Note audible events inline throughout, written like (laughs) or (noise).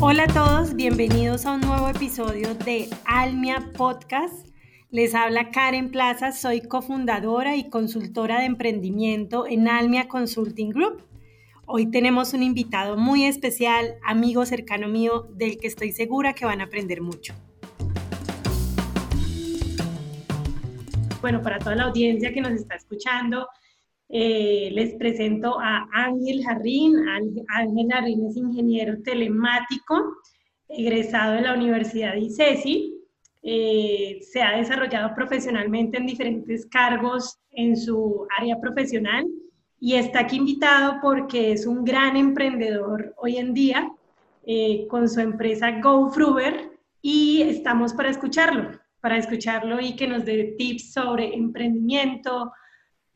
Hola a todos, bienvenidos a un nuevo episodio de Almia Podcast. Les habla Karen Plaza, soy cofundadora y consultora de emprendimiento en Almia Consulting Group. Hoy tenemos un invitado muy especial, amigo cercano mío, del que estoy segura que van a aprender mucho. Bueno, para toda la audiencia que nos está escuchando, eh, les presento a Ángel Jarrín. Ángel Jarrín es ingeniero telemático, egresado de la Universidad de ICESI. Eh, se ha desarrollado profesionalmente en diferentes cargos en su área profesional y está aquí invitado porque es un gran emprendedor hoy en día eh, con su empresa GoFruber y estamos para escucharlo, para escucharlo y que nos dé tips sobre emprendimiento,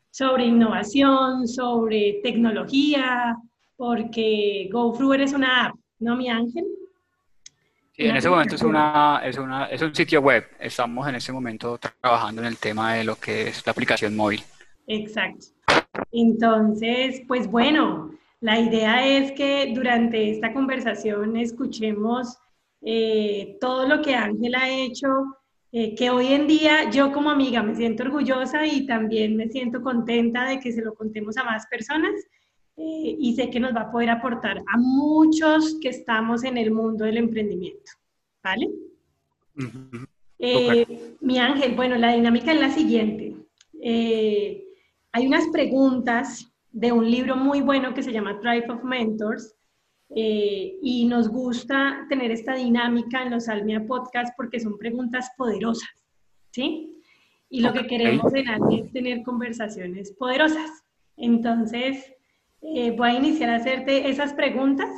sobre innovación, sobre tecnología, porque GoFruber es una app, ¿no, mi ángel? Sí, en ese momento es, una, es, una, es un sitio web. Estamos en ese momento trabajando en el tema de lo que es la aplicación móvil. Exacto. Entonces, pues bueno, la idea es que durante esta conversación escuchemos eh, todo lo que Ángel ha hecho eh, que hoy en día yo como amiga me siento orgullosa y también me siento contenta de que se lo contemos a más personas eh, y sé que nos va a poder aportar a muchos que estamos en el mundo del emprendimiento. ¿Vale? Mi ángel, bueno, la dinámica es la siguiente. Hay unas preguntas de un libro muy bueno que se llama Tribe of Mentors eh, y nos gusta tener esta dinámica en los Almia Podcast porque son preguntas poderosas, ¿sí? Y lo que queremos en Almia es tener conversaciones poderosas. Entonces, eh, voy a iniciar a hacerte esas preguntas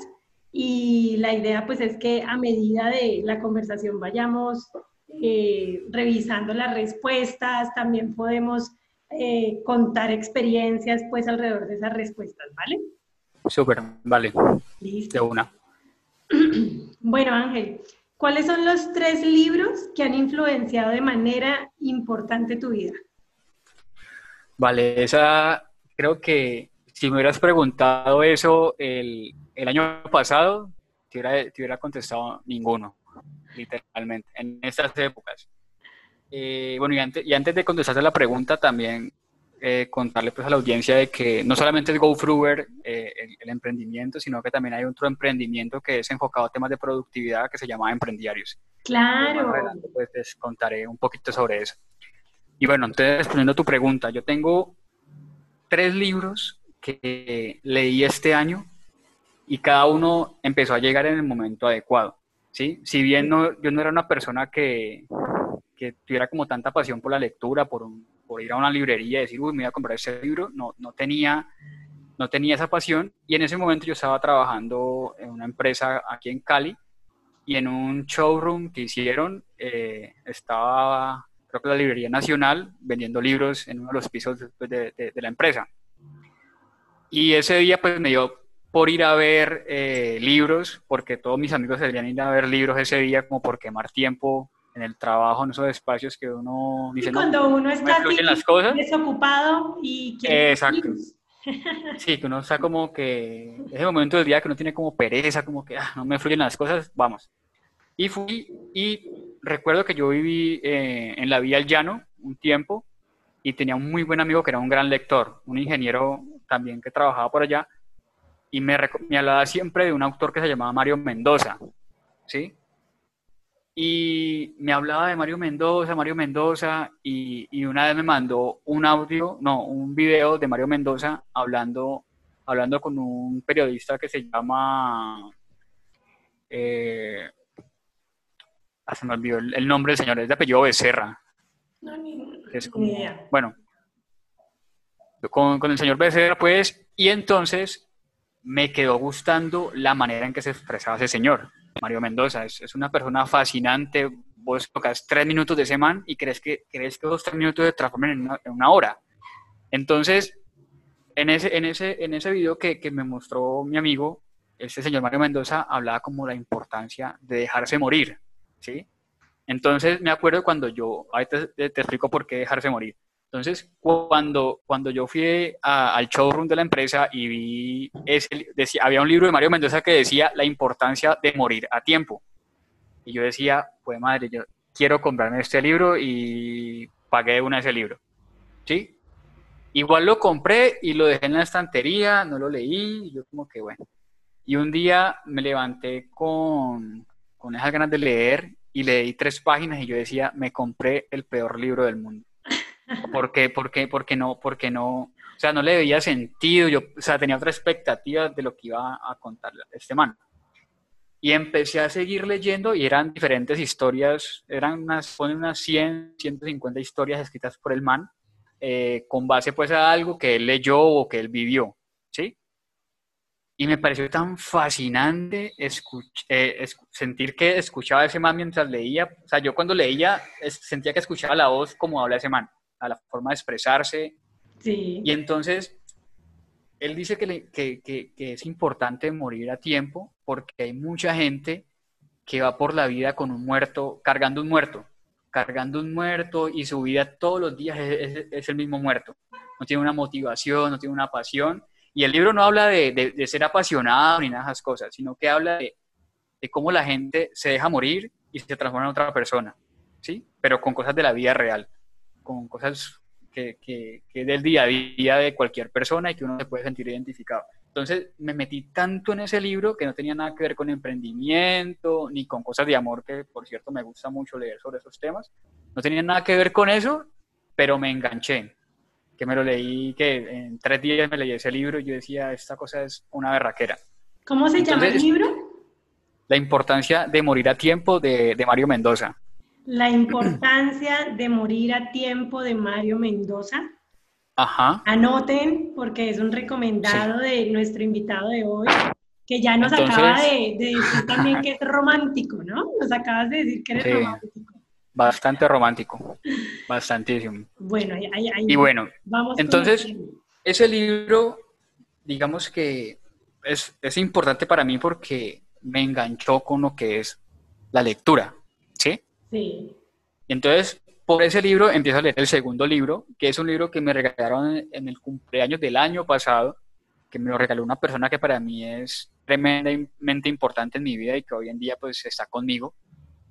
y la idea pues es que a medida de la conversación vayamos eh, revisando las respuestas, también podemos contar experiencias pues alrededor de esas respuestas, ¿vale? Súper, vale. De una. (clears throat) Bueno, Ángel, ¿cuáles son los tres libros que han influenciado de manera importante tu vida? Vale, esa creo que si me hubieras preguntado eso el, año pasado, te hubiera, te hubiera, contestado ninguno, literalmente, en estas épocas. Eh, bueno, y antes, y antes de contestarte la pregunta, también eh, contarle pues a la audiencia de que no solamente es GoFruber eh, el, emprendimiento, sino que también hay otro emprendimiento que es enfocado a temas de productividad que se llama Emprendiarios. Claro. pues les contaré un poquito sobre eso. Y bueno, entonces respondiendo a tu pregunta, yo tengo tres libros que leí este año y cada uno empezó a llegar en el momento adecuado. ¿sí? Si bien no, yo no era una persona que, que tuviera como tanta pasión por la lectura, por ir a una librería y decir, uy, me voy a comprar ese libro, no, no, tenía, no tenía esa pasión. Y en ese momento yo estaba trabajando en una empresa aquí en Cali y en un showroom que hicieron eh, estaba, creo que la Librería Nacional, vendiendo libros en uno de los pisos de, de, la empresa. Y ese día pues me dio por ir a ver eh, libros, porque todos mis amigos deberían ir a ver libros ese día como por quemar tiempo en el trabajo, en esos espacios que uno dice, cuando uno está las cosas. desocupado y quiere... Exacto. (laughs) Sí, que uno está como que, ese momento del día que uno tiene como pereza, como que ah, no me fluyen las cosas, vamos. Y fui, y recuerdo que yo viví eh, en la Vía al Llano un tiempo y tenía un muy buen amigo que era un gran lector, un ingeniero también que trabajaba por allá, y me, me hablaba siempre de un autor que se llamaba Mario Mendoza, ¿sí? Y me hablaba de Mario Mendoza, Mario Mendoza, y, una vez me mandó un audio, no, un video de Mario Mendoza hablando, hablando con un periodista que se llama, eh, ah, se me olvidó el, nombre del señor, es de apellido Becerra. es como, bueno, con, con el señor Becerra, pues, y entonces me quedó gustando la manera en que se expresaba ese señor Mario Mendoza. Es, es, una persona fascinante. Vos tocas tres minutos de semana y crees que, crees que esos tres minutos se transformen en una, en una hora. Entonces, en ese, en ese, en ese video que, que, me mostró mi amigo, este señor Mario Mendoza hablaba como la importancia de dejarse morir, ¿sí? Entonces me acuerdo cuando yo, te, te explico por qué dejarse morir. Entonces, cuando, cuando yo fui al showroom de la empresa y vi, ese, decía, había un libro de Mario Mendoza que decía la importancia de morir a tiempo. Y yo decía, pues madre, yo quiero comprarme este libro y pagué una de ese libro. ¿Sí? Igual lo compré y lo dejé en la estantería, no lo leí, yo como que bueno. Y un día me levanté con, con esas ganas de leer y leí tres páginas y yo decía, me compré el peor libro del mundo. ¿Por qué? ¿Por qué? Porque no, porque no, o sea, no le veía sentido, yo, o sea, tenía otra expectativa de lo que iba a contar este man. Y empecé a seguir leyendo y eran diferentes historias, eran unas, unas 100, 150 historias escritas por el man, eh, con base pues a algo que él leyó o que él vivió, ¿sí? Y me pareció tan fascinante eh, sentir que escuchaba a ese man mientras leía. O sea, yo cuando leía sentía que escuchaba la voz como habla ese man a la forma de expresarse. Sí. Y entonces, él dice que, que, que, es importante morir a tiempo porque hay mucha gente que va por la vida con un muerto, cargando un muerto, cargando un muerto y su vida todos los días es, es, el mismo muerto. No tiene una motivación, no tiene una pasión. Y el libro no habla de, de, de ser apasionado ni nada de esas cosas, sino que habla de, de cómo la gente se deja morir y se transforma en otra persona, ¿sí? Pero con cosas de la vida real con cosas que, que, que, del día a día de cualquier persona y que uno se puede sentir identificado. Entonces me metí tanto en ese libro que no tenía nada que ver con emprendimiento ni con cosas de amor, que por cierto me gusta mucho leer sobre esos temas. No tenía nada que ver con eso, pero me enganché. Que me lo leí, que en tres días me leí ese libro y yo decía, esta cosa es una berraquera. ¿Cómo se llama el libro? La importancia de morir a tiempo de, de Mario Mendoza. La importancia de morir a tiempo de Mario Mendoza. Ajá. Anoten, porque es un recomendado de nuestro invitado de hoy, que ya nos acaba de, decir también que es romántico, ¿no? Nos acabas de decir que eres romántico. Bastante romántico, bastantísimo. Bueno, ahí, ahí, y bueno, vamos entonces, ese libro, digamos que es, es importante para mí porque me enganchó con lo que es la lectura, ¿sí? Sí. Entonces, por ese libro empiezo a leer el segundo libro, que es un libro que me regalaron en el cumpleaños del año pasado, que me lo regaló una persona que para mí es tremendamente importante en mi vida y que hoy en día pues está conmigo,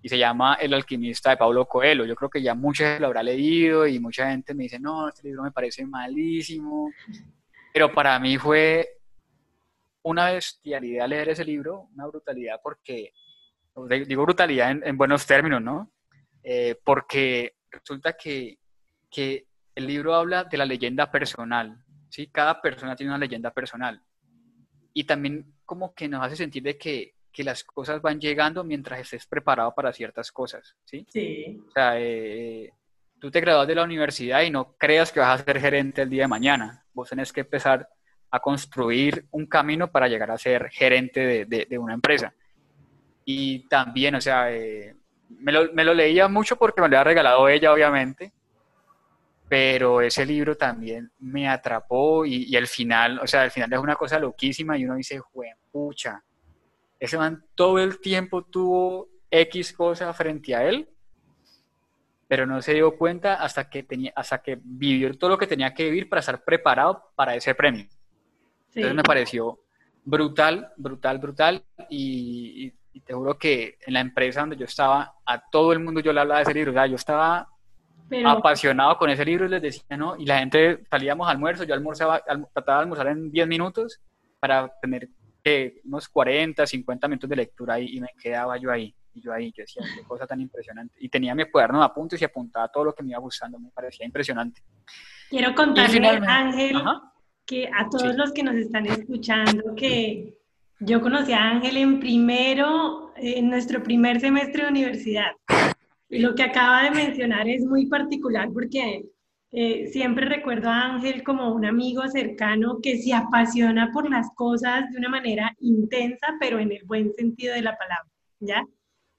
y se llama El alquimista de Pablo Coelho. Yo creo que ya mucha gente lo habrá leído y mucha gente me dice, no, este libro me parece malísimo, pero para mí fue una bestialidad leer ese libro, una brutalidad porque digo brutalidad en, buenos términos, ¿no? Eh, porque resulta que, que, el libro habla de la leyenda personal, ¿sí? Cada persona tiene una leyenda personal. Y también como que nos hace sentir de que, que las cosas van llegando mientras estés preparado para ciertas cosas, ¿sí? Sí. O sea, eh, tú te gradúas de la universidad y no creas que vas a ser gerente el día de mañana. Vos tenés que empezar a construir un camino para llegar a ser gerente de, de, de una empresa. Y también, o sea, eh, me, lo, me, lo, leía mucho porque me lo había regalado ella, obviamente, pero ese libro también me atrapó y, y el final, o sea, el final es una cosa loquísima y uno dice, pucha, ese man todo el tiempo tuvo X cosa frente a él, pero no se dio cuenta hasta que, tenía, hasta que vivió todo lo que tenía que vivir para estar preparado para ese premio. Entonces me pareció brutal, brutal, brutal y, y y te juro que en la empresa donde yo estaba, a todo el mundo yo le hablaba de ese libro, o sea, yo estaba apasionado con ese libro y les decía, ¿no? Y la gente salíamos al almuerzo, yo almorzaba, trataba de almorzar en 10 minutos para tener eh, unos 40, 50 minutos de lectura ahí y me quedaba yo ahí. Y yo ahí, yo decía, qué cosa tan impresionante. Y tenía mi cuaderno de apuntes y apuntaba todo lo que me iba gustando, me parecía impresionante. Quiero contarle, Ángel, que a todos los que nos están escuchando, que yo conocí a Ángel en primero, en nuestro primer semestre de universidad. Y lo que acaba de mencionar es muy particular porque eh, siempre recuerdo a Ángel como un amigo cercano que se apasiona por las cosas de una manera intensa, pero en el buen sentido de la palabra, ¿ya?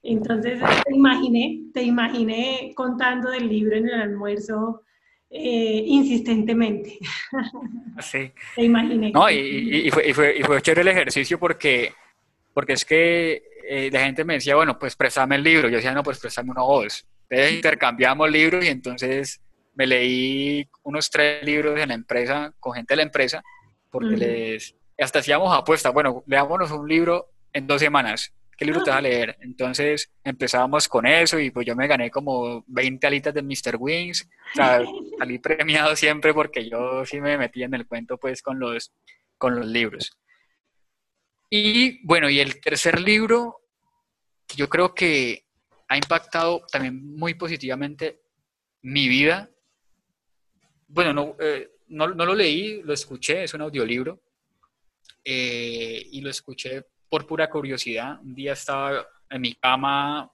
Entonces te imaginé, te imaginé contando del libro en el almuerzo eh, insistentemente. Sí. (laughs) Te imaginé. No, y, y, fue, y, fue, y, fue, chévere el ejercicio porque porque es que eh, la gente me decía, bueno, pues préstame el libro. Yo decía, no, pues préstame una voz. Entonces intercambiamos libros y entonces me leí unos tres libros en la empresa, con gente de la empresa, porque les, hasta hacíamos apuestas, bueno, leámonos un libro en dos semanas. ¿Qué libro te vas a ah. leer? Entonces empezábamos con eso y pues yo me gané como 20 alitas de Mr. Wings. O sea, (laughs) salí premiado siempre porque yo sí me metí en el cuento pues con los, con los libros. Y bueno, y el tercer libro, que yo creo que ha impactado también muy positivamente mi vida. Bueno, no, eh, no, no lo leí, lo escuché, es un audiolibro. Eh, y lo escuché por pura curiosidad. Un día estaba en mi cama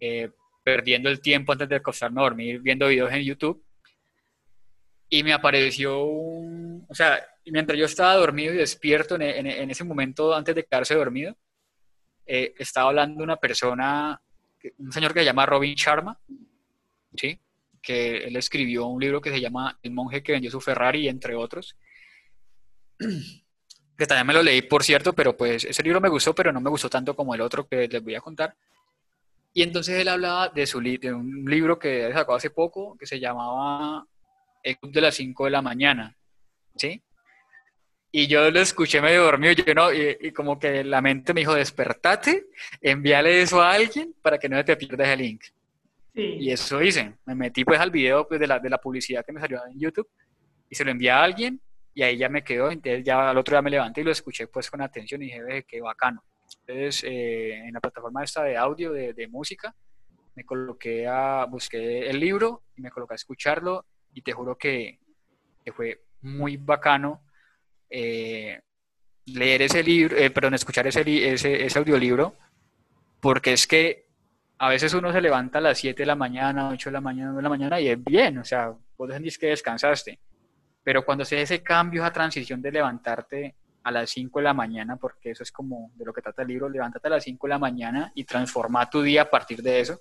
eh, perdiendo el tiempo antes de acostarme a dormir, viendo videos en YouTube. Y me apareció un, o sea, mientras yo estaba dormido y despierto en, en, ese momento antes de quedarse dormido, eh, estaba hablando una persona, un señor que se llama Robin Sharma, ¿sí? que él escribió un libro que se llama El monje que vendió su Ferrari, entre otros. (clears throat) que también me lo leí, por cierto, pero pues ese libro me gustó, pero no me gustó tanto como el otro que les voy a contar. Y entonces él hablaba de, su de un libro que sacó hace poco, que se llamaba El Club de las 5 de la mañana, ¿sí? Y yo lo escuché medio dormido, yo no, y, como que la mente me dijo, despertate, envíale eso a alguien para que no te pierdas el link. Y eso hice. Me metí pues al video pues, de, la, de la publicidad que me salió en YouTube y se lo envié a alguien y ahí ya me quedó. Entonces ya al otro día me levanté y lo escuché pues con atención y dije, ve, qué bacano. Entonces eh, en la plataforma esta de audio, de, de, música, me coloqué a, busqué el libro y me coloqué a escucharlo y te juro que, que fue muy bacano eh, leer ese libro, eh, perdón, escuchar ese, ese, ese audiolibro, porque es que a veces uno se levanta a las 7 de la mañana, 8 de la mañana, 9 de la mañana y es bien, o sea, vos decís que descansaste. Pero cuando se ese cambio, esa transición de levantarte a las 5 de la mañana, porque eso es como de lo que trata el libro, levántate a las 5 de la mañana y transforma tu día a partir de eso,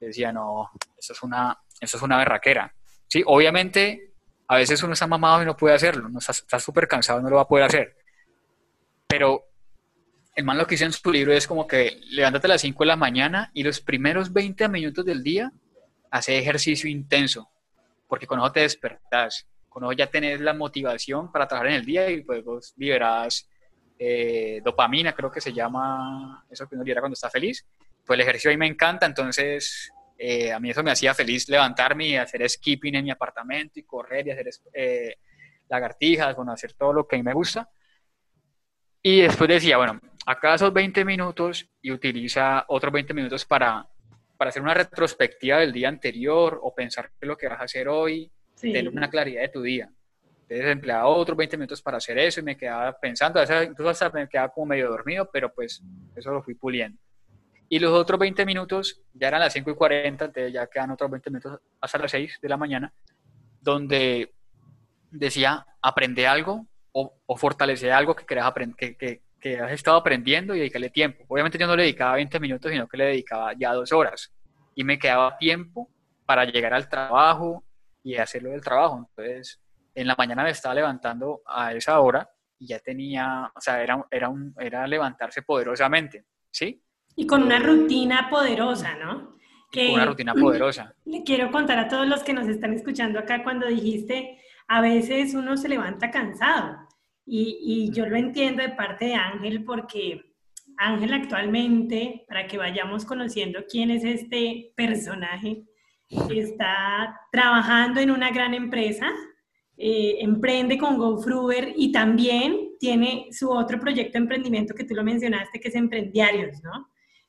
decía, no, eso es una, eso es una berraquera. Sí, obviamente, a veces uno está mamado y no puede hacerlo, no está súper cansado, no lo va a poder hacer. Pero el man lo que hizo en su libro es como que levántate a las 5 de la mañana y los primeros 20 minutos del día hace ejercicio intenso, porque con eso te despertás, con eso ya tenés la motivación para trabajar en el día y pues vos liberás eh, dopamina, creo que se llama eso que uno libera cuando está feliz. Pues el ejercicio ahí me encanta, entonces eh, a mí eso me hacía feliz levantarme y hacer skipping en mi apartamento y correr y hacer eh, lagartijas, bueno, hacer todo lo que a mí me gusta. Y después decía, bueno, acá esos 20 minutos y utiliza otros 20 minutos para, para hacer una retrospectiva del día anterior o pensar lo que vas a hacer hoy, tener una claridad de tu día. Entonces empleaba otros 20 minutos para hacer eso y me quedaba pensando, incluso hasta me quedaba como medio dormido, pero pues eso lo fui puliendo. Y los otros 20 minutos, ya eran las 5 y 40, entonces ya quedan otros 20 minutos hasta las 6 de la mañana, donde decía, aprende algo o, o fortalece algo que, querés que, que, que, has estado aprendiendo y dedicarle tiempo. Obviamente yo no le dedicaba 20 minutos, sino que le dedicaba ya dos horas. Y me quedaba tiempo para llegar al trabajo y hacerlo del trabajo. Entonces, en la mañana me estaba levantando a esa hora y ya tenía, o sea, era, era, un, era levantarse poderosamente, ¿sí? Y con una rutina poderosa, ¿no? Que, una rutina poderosa. (clears throat) Le quiero contar a todos los que nos están escuchando acá cuando dijiste, a veces uno se levanta cansado. Y, y yo lo entiendo de parte de Ángel porque Ángel actualmente, para que vayamos conociendo quién es este personaje, está trabajando en una gran empresa, eh, emprende con GoFruber y también tiene su otro proyecto de emprendimiento que tú lo mencionaste, que es Emprendiarios, ¿no?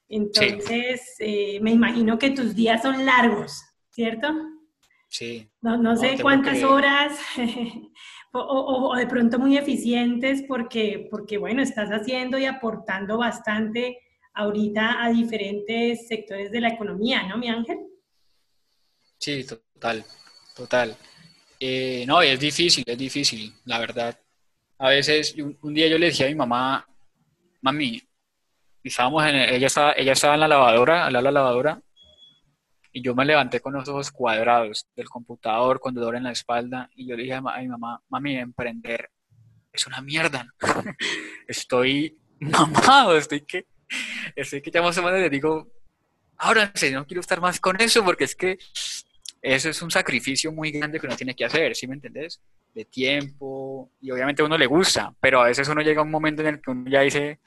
Entonces, eh, me imagino que tus días son largos, ¿cierto? Sí. No, sé cuántas horas, (laughs) o, de pronto muy eficientes, porque, porque, bueno, estás haciendo y aportando bastante ahorita a diferentes sectores de la economía, ¿no, mi ángel? Sí, total, total. Eh, no, es difícil, es difícil, la verdad. A veces, un, día yo le decía a mi mamá, mami, estábamos en, ella, estaba, ella estaba en la lavadora, al lado de la lavadora, y yo me levanté con los ojos cuadrados del computador, con dolor en la espalda, y yo le dije a mi mamá, mami, emprender es una mierda. (laughs) Estoy mamá, estoy que, estoy que ya más o menos le digo, ahora no quiero estar más con eso porque es que eso es un sacrificio muy grande que uno tiene que hacer, ¿sí me entendés? De tiempo, y obviamente a uno le gusta, pero a veces uno llega a un momento en el que uno ya dice,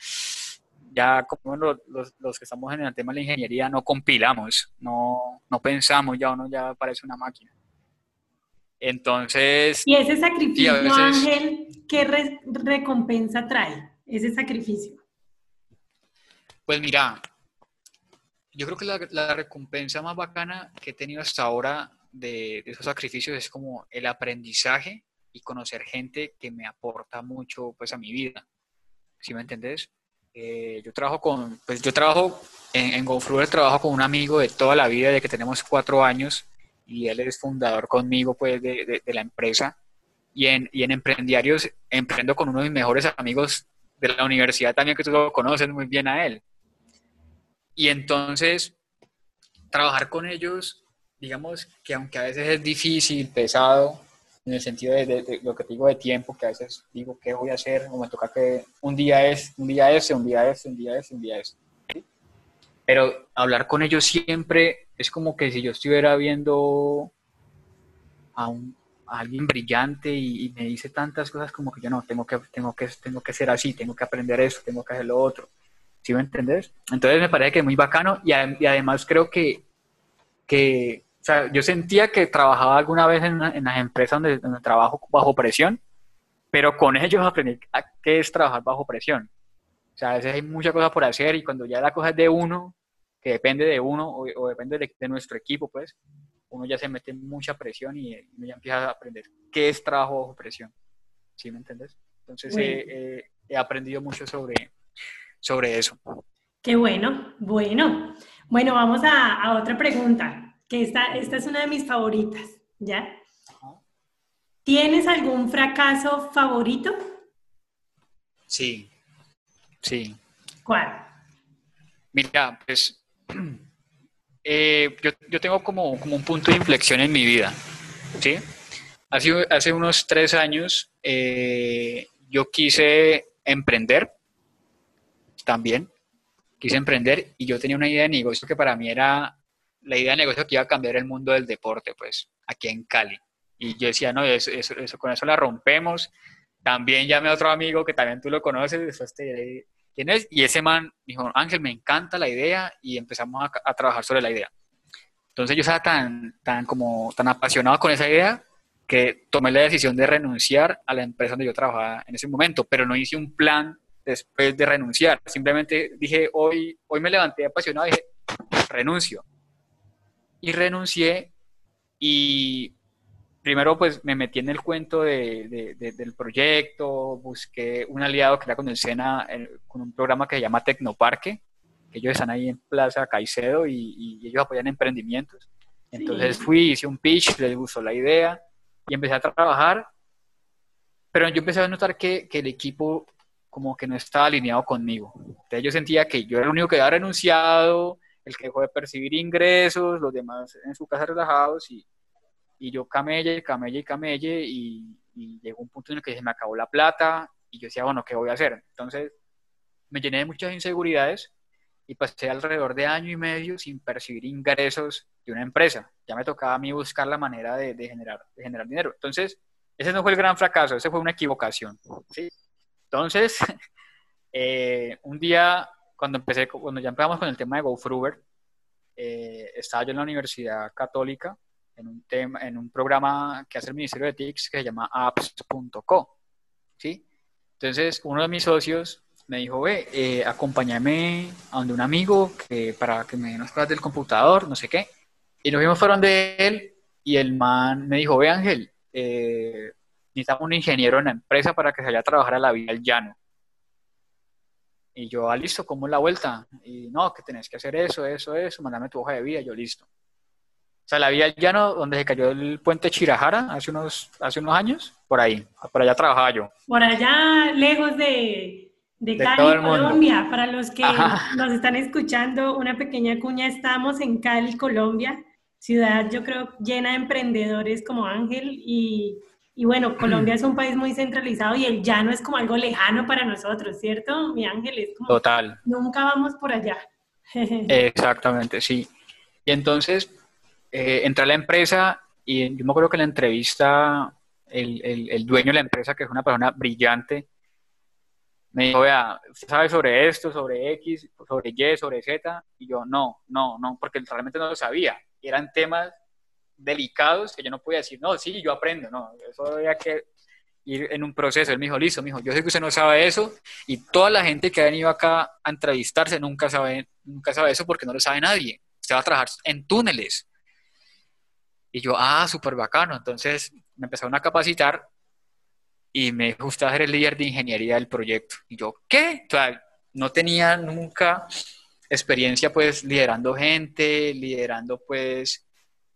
ya como los, los, que estamos en el tema de la ingeniería no compilamos, no, no pensamos, ya uno ya parece una máquina. Entonces... ¿Y ese sacrificio, Ángel, qué recompensa trae ese sacrificio? Pues mira, yo creo que la, recompensa más bacana que he tenido hasta ahora de, de, esos sacrificios es como el aprendizaje y conocer gente que me aporta mucho pues a mi vida. ¿Sí me entendés? Eh, yo trabajo con, pues yo trabajo en, en trabajo con un amigo de toda la vida, de que tenemos cuatro años, y él es fundador conmigo pues de, de, la empresa. Y en, y en Emprendiarios emprendo con uno de mis mejores amigos de la universidad también, que tú lo conoces muy bien a él. Y entonces, trabajar con ellos, digamos que aunque a veces es difícil, pesado, en el sentido de, lo que digo de tiempo, que a veces digo, ¿qué voy a hacer? O me toca que un día es, un día ese, un día ese, un día ese, un día ese. Pero hablar con ellos siempre es como que si yo estuviera viendo a, un, alguien brillante y, me dice tantas cosas como que yo no, tengo que, tengo, que, tengo que ser así, tengo que aprender eso, tengo que hacer lo otro. ¿Sí me entendés? Entonces me parece que es muy bacano y, y además creo que, que o sea, yo sentía que trabajaba alguna vez en, en las empresas donde, trabajo bajo presión, pero con ellos aprendí a qué es trabajar bajo presión. O sea, a veces hay muchas cosas por hacer y cuando ya la cosa es de uno, que depende de uno o, depende de, nuestro equipo, pues uno ya se mete en mucha presión y uno ya empieza a aprender qué es trabajo bajo presión. ¿Sí me entiendes? Entonces he aprendido mucho sobre, sobre eso. Qué bueno, bueno. Bueno, vamos a, a otra pregunta que esta, esta es una de mis favoritas, ¿ya? ¿Tienes algún fracaso favorito? Sí, sí. ¿Cuál? Mira, pues (clears throat) eh, yo, tengo como, como, un punto de inflexión en mi vida, ¿sí? Hace, hace unos tres años eh, yo quise emprender también, quise emprender y yo tenía una idea de negocio que para mí era la idea de negocio que iba a cambiar el mundo del deporte, pues, aquí en Cali. Y yo decía, no, eso, eso, con eso la rompemos. También llamé a otro amigo que también tú lo conoces, después te quién es, y ese man dijo, Ángel, me encanta la idea, y empezamos a, trabajar sobre la idea. Entonces yo estaba tan, tan, como, tan apasionado con esa idea que tomé la decisión de renunciar a la empresa donde yo trabajaba en ese momento, pero no hice un plan después de renunciar. Simplemente dije, hoy, hoy me levanté apasionado y dije, renuncio y renuncié y primero pues me metí en el cuento de, del proyecto, busqué un aliado que era con el SENA, con un programa que se llama Tecnoparque, que ellos están ahí en Plaza Caicedo y, ellos apoyan emprendimientos. Entonces fui, hice un pitch, les gustó la idea y empecé a trabajar, pero yo empecé a notar que, que el equipo como que no estaba alineado conmigo. Entonces yo sentía que yo era el único que había renunciado, el que dejó de percibir ingresos, los demás en su casa relajados y, y yo camelle, camelle camelle y, y, llegó un punto en el que se me acabó la plata y yo decía, bueno, ¿qué voy a hacer? Entonces me llené de muchas inseguridades y pasé alrededor de año y medio sin percibir ingresos de una empresa. Ya me tocaba a mí buscar la manera de, de generar, de generar dinero. Entonces, ese no fue el gran fracaso, ese fue una equivocación. ¿sí? Entonces, (laughs) eh, un día cuando empecé, cuando ya empezamos con el tema de GoFruber, eh, estaba yo en la Universidad Católica en un, tema, en un programa que hace el Ministerio de TICS que se llama apps.co. ¿sí? Entonces, uno de mis socios me dijo, ve, eh, acompáñame a donde un amigo que, para que me den unas cosas del computador, no sé qué. Y nos vimos fueron de él y el man me dijo, ve Ángel, eh, necesitamos un ingeniero en la empresa para que se vaya a trabajar a la vía del llano. Y yo, ah, listo, ¿cómo es la vuelta? Y no, que tenés que hacer eso, eso, eso, mandame tu hoja de vida, yo listo. O sea, la vía llano donde se cayó el puente Chirajara hace unos, hace unos años, por ahí, por allá trabajaba yo. Por allá, lejos de, de, Cali, Colombia. Para los que nos están escuchando, una pequeña cuña, estamos en Cali, Colombia, ciudad yo creo llena de emprendedores como Ángel y Y bueno, (clears throat) Colombia es un país muy centralizado y el llano es como algo lejano para nosotros, ¿cierto? Mi ángel es como... Total. Nunca vamos por allá. (laughs) Exactamente, sí. Y entonces eh, entré a la empresa y yo me acuerdo que en la entrevista el, el, el, dueño de la empresa, que es una persona brillante, me dijo, vea, ¿usted sabe sobre esto, sobre X, sobre Y, sobre Z? Y yo, no, no, no, porque realmente no lo sabía. Eran temas delicados que yo no podía decir, no, sí, yo aprendo, no, eso había que ir en un proceso. Él me dijo, listo, me dijo, yo sé que usted no sabe eso y toda la gente que ha venido acá a entrevistarse nunca sabe, nunca sabe eso porque no lo sabe nadie. Usted va a trabajar en túneles. Y yo, ah, súper bacano. Entonces me empezaron a capacitar y me gustaba ser el líder de ingeniería del proyecto. Y yo, ¿qué? O sea, no tenía nunca experiencia pues liderando gente, liderando pues,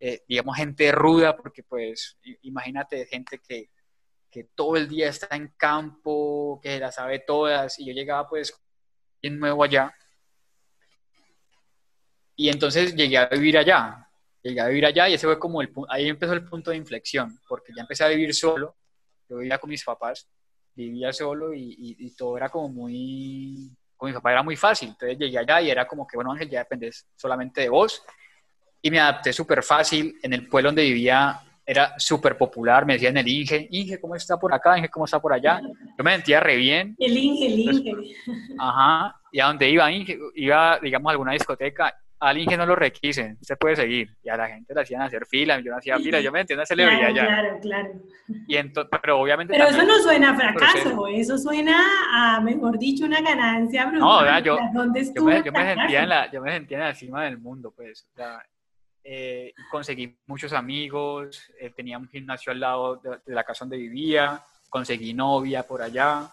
eh, digamos, gente ruda, porque pues imagínate gente que, que todo el día está en campo, que la sabe todas, y yo llegaba pues en nuevo allá. Y entonces llegué a vivir allá, llegué a vivir allá y ese fue como el ahí empezó el punto de inflexión, porque ya empecé a vivir solo yo vivía con mis papás, vivía solo y, todo era como muy, con mi papá era muy fácil, entonces llegué allá y era como que, bueno Ángel, ya dependes solamente de vos, y me adapté súper fácil, en el pueblo donde vivía era súper popular, me decían el Inge, Inge, ¿cómo está por acá? Inge, ¿cómo está por allá? Yo me sentía re bien. El Inge, el Inge. ajá, y a donde iba Inge, iba, digamos, a alguna discoteca, al Inge no lo requisen, usted puede seguir. Y a la gente le hacían hacer fila, yo no hacía fila, yo me entiendo una celebridad claro, ya. Claro, claro. Y entonces, pero obviamente. Pero eso no suena a fracaso, eso suena a, mejor dicho, una ganancia brutal. No, yo, yo, me, yo, me sentía en la, yo me sentía en la cima del mundo, pues. O sea, eh, conseguí muchos amigos, eh, tenía un gimnasio al lado de, de la casa donde vivía, conseguí novia por allá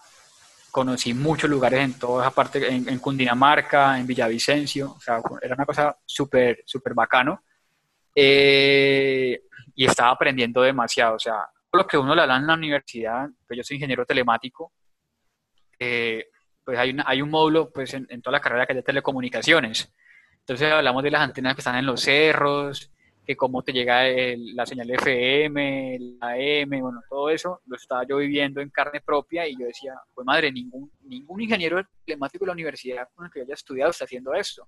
conocí muchos lugares en toda esa parte, en, Cundinamarca, en Villavicencio, o sea, era una cosa súper, súper bacano. Eh, y estaba aprendiendo demasiado, o sea, lo que uno le da en la universidad, pues yo soy ingeniero telemático, eh, pues hay, una, hay un módulo pues en, toda la carrera que es de telecomunicaciones. Entonces hablamos de las antenas que están en los cerros, que cómo te llega la señal FM, la AM, bueno, todo eso lo estaba yo viviendo en carne propia y yo decía, pues madre, ningún, ningún ingeniero telemático de la universidad con el que haya estudiado está haciendo esto.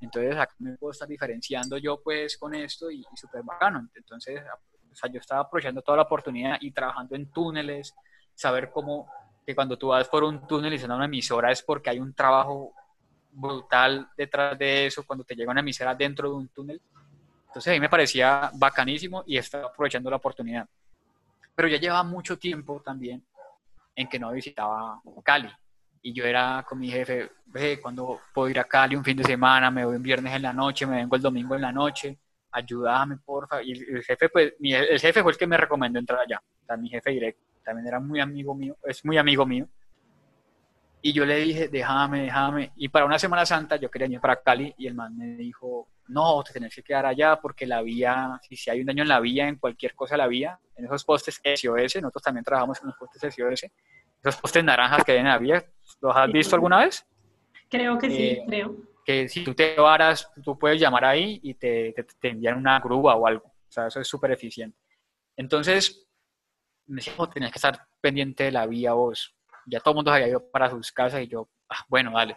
Entonces, acá me puedo estar diferenciando yo pues con esto y, súper bacano. Entonces, o sea, yo estaba aprovechando toda la oportunidad y trabajando en túneles, saber cómo, que cuando tú vas por un túnel y suena una emisora es porque hay un trabajo brutal detrás de eso, cuando te llega una emisora dentro de un túnel entonces a mí me parecía bacanísimo y estaba aprovechando la oportunidad. Pero ya llevaba mucho tiempo también en que no visitaba Cali. Y yo era con mi jefe, ve, cuando puedo ir a Cali un fin de semana? Me voy un viernes en la noche, me vengo el domingo en la noche, ayúdame, porfa. Y el jefe, pues, el jefe fue el que me recomendó entrar allá. O mi jefe directo, también era muy amigo mío, es muy amigo mío. Y yo le dije, déjame, déjame. Y para una Semana Santa yo quería ir para Cali y el man me dijo, no, te tenés que quedar allá porque la vía, si, si hay un daño en la vía, en cualquier cosa la vía, en esos postes SOS, nosotros también trabajamos en los postes SOS, esos postes naranjas que hay en la vía, ¿los has visto alguna vez? Creo que sí, eh, creo. Que si tú te varas, tú puedes llamar ahí y te, te, envían una grúa o algo. O sea, eso es súper eficiente. Entonces, me dijo, tenés que estar pendiente de la vía vos. Ya todo el mundo se había ido para sus casas y yo, ah, bueno, dale.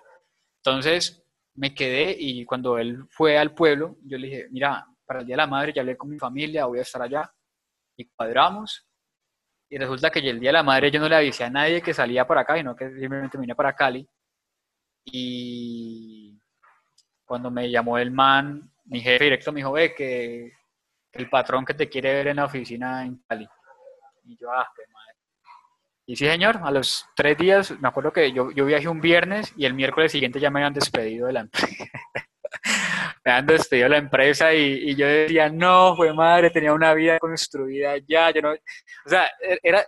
Entonces, me quedé y cuando él fue al pueblo, yo le dije, mira, para el Día de la Madre ya hablé con mi familia, voy a estar allá. Y cuadramos. Y resulta que el Día de la Madre yo no le avisé a nadie que salía para acá, sino que simplemente vine para Cali. Y cuando me llamó el man, mi jefe directo me dijo, ve, que, el patrón que te quiere ver en la oficina en Cali. Y yo, ah, qué madre. Y sí, señor, a los tres días, me acuerdo que yo, yo viajé un viernes y el miércoles siguiente ya me habían despedido de la empresa. (laughs) me habían despedido de la empresa y, y, yo decía, no, fue madre, tenía una vida construida ya, yo no, o sea, e, era,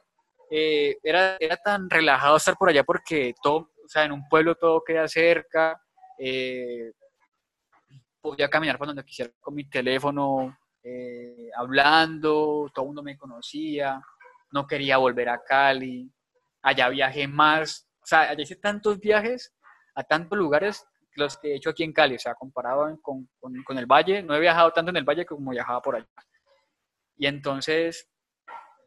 eh, era, era tan relajado estar por allá porque todo, o sea, en un pueblo todo queda cerca, eh, podía caminar por donde quisiera con mi teléfono, eh, hablando, todo el mundo me conocía, no quería volver a Cali, allá viajé más, o sea, allá hice tantos viajes a tantos lugares los que he hecho aquí en Cali, o sea, comparado con, el valle, no he viajado tanto en el valle como viajaba por allá. Y entonces,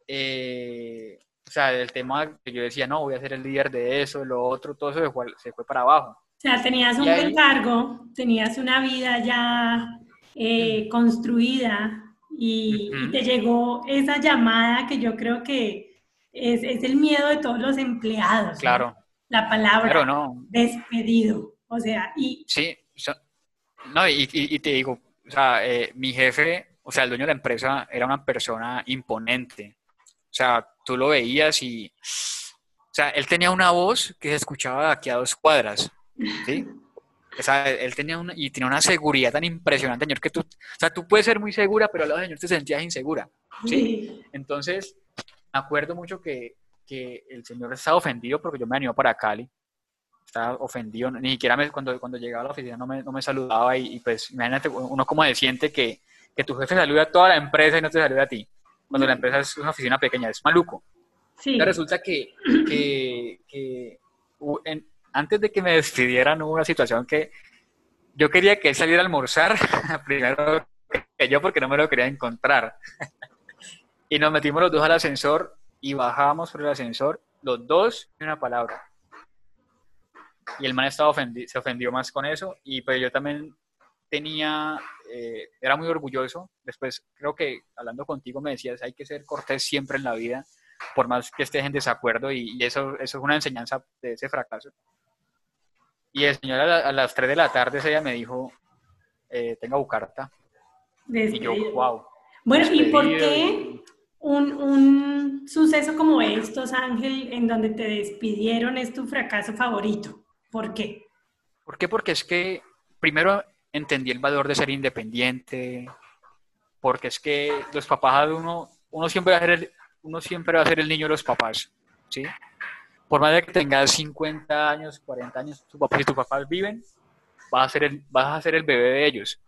eh, o sea, el tema que yo decía, no, voy a ser el líder de eso, lo otro, todo eso se fue, para abajo. O sea, tenías un buen cargo, tenías una vida ya eh, construida y, te llegó esa llamada que yo creo que es, es el miedo de todos los empleados. Claro. La palabra no. despedido. O sea, y... Sí, no, y, y, te digo, o sea, eh, mi jefe, o sea, el dueño de la empresa era una persona imponente. O sea, tú lo veías y, o sea, él tenía una voz que se escuchaba de aquí a dos cuadras, ¿sí? O sea, él tenía una, y tenía una seguridad tan impresionante, señor, que tú, o sea, tú puedes ser muy segura, pero al lado del señor te sentías insegura, ¿sí? Entonces, me acuerdo mucho que, que el señor estaba ofendido porque yo me animó para Cali, estaba ofendido, ni siquiera me, cuando, cuando llegaba a la oficina no me, no me saludaba y, y, pues imagínate uno como de siente que, que tu jefe saluda a toda la empresa y no te saluda a ti cuando la empresa es una oficina pequeña, es maluco. Sí. resulta que, antes de que me despidieran hubo una situación que yo quería que él saliera a almorzar (laughs) primero que yo porque no me lo quería encontrar. y nos metimos los dos al ascensor y bajábamos por el ascensor, los dos, en una palabra. Y el man estaba se ofendió más con eso y pues yo también tenía, eh, era muy orgulloso. Después creo que hablando contigo me decías, hay que ser cortés siempre en la vida, por más que estés en desacuerdo y, eso, eso es una enseñanza de ese fracaso. Y el señor a, las 3 de la tarde ella me dijo, eh, tenga Bucarta. Y yo, wow. Bueno, ¿y por qué un, un suceso como estos, Ángel, en donde te despidieron, es tu fracaso favorito? ¿Por qué? ¿Por qué? Porque es que primero entendí el valor de ser independiente, porque es que los papás de uno, uno siempre va a ser el, uno siempre va a ser el niño de los papás, ¿sí? Por más de que tengas 50 años, 40 años, tu papá, si tus papás viven, vas a ser el, vas a ser el bebé de ellos.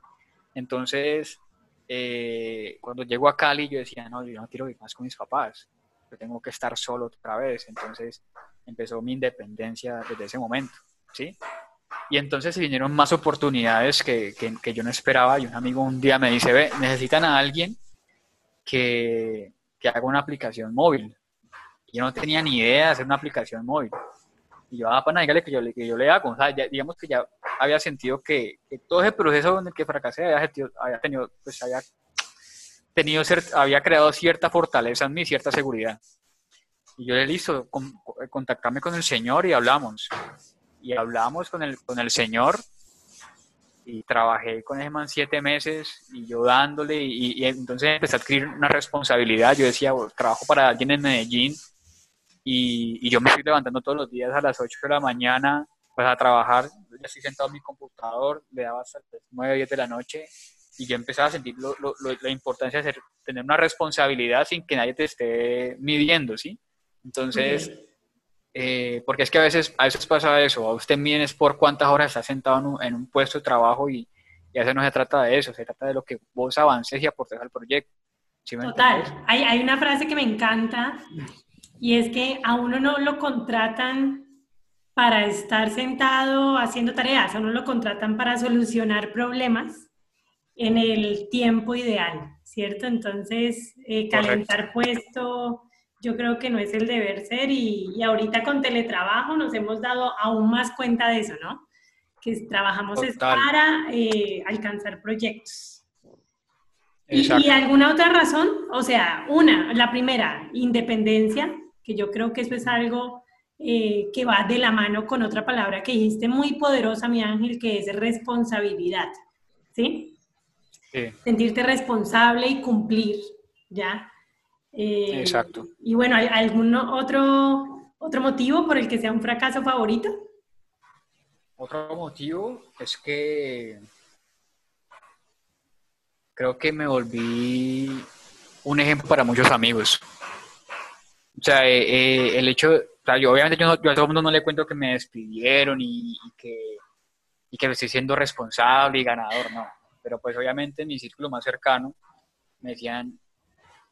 Entonces, eh, cuando llego a Cali, yo decía, no, yo no quiero vivir más con mis papás, yo tengo que estar solo otra vez. Entonces, empezó mi independencia desde ese momento, ¿sí? Y entonces se vinieron más oportunidades que, que, yo no esperaba. Y un amigo un día me dice, ve, necesitan a alguien que, que haga una aplicación móvil. Y yo no tenía ni idea de hacer una aplicación móvil. Y yo, ah, dígale que yo, que yo le hago. O sea, digamos que ya había sentido que, que, todo ese proceso en el que fracasé había, había tenido, pues había tenido, había creado cierta fortaleza en mí, cierta seguridad. Y yo le listo, con, contactarme con el Señor y hablamos y hablamos con el, con el Señor y trabajé con ese man siete meses y yo dándole y, entonces empecé a adquirir una responsabilidad. Yo decía, trabajo para alguien en Medellín y, y, yo me estoy levantando todos los días a las 8 de la mañana pues a trabajar. Ya estoy sentado en mi computador, le daba hasta las 9, 10 de la noche y yo empezaba a sentir lo, lo, la importancia de tener una responsabilidad sin que nadie te esté midiendo, ¿sí? Entonces... Eh, porque es que a veces, a veces pasa eso, a usted miden es por cuántas horas está sentado en un, puesto de trabajo y, y, a veces no se trata de eso, se trata de lo que vos avances y aportes al proyecto. Total, hay, hay, una frase que me encanta y es que a uno no lo contratan para estar sentado haciendo tareas, a uno lo contratan para solucionar problemas en el tiempo ideal, ¿cierto? Entonces, eh, calentar puesto, yo creo que no es el deber ser y, ahorita con teletrabajo nos hemos dado aún más cuenta de eso, ¿no? Que trabajamos para eh, alcanzar proyectos. Y, y, alguna otra razón? O sea, una, la primera, independencia, que yo creo que eso es algo eh, que va de la mano con otra palabra que dijiste muy poderosa, mi ángel, que es responsabilidad, ¿sí? sí. Sentirte responsable y cumplir, ¿ya? Eh, Exacto. Y bueno, ¿hay algún otro, otro motivo por el que sea un fracaso favorito? Otro motivo es que creo que me volví un ejemplo para muchos amigos. O sea, eh, eh, el hecho, o sea, yo obviamente yo, a todo el mundo no le cuento que me despidieron y, que, y que estoy siendo responsable y ganador, no. Pero pues obviamente en mi círculo más cercano me decían,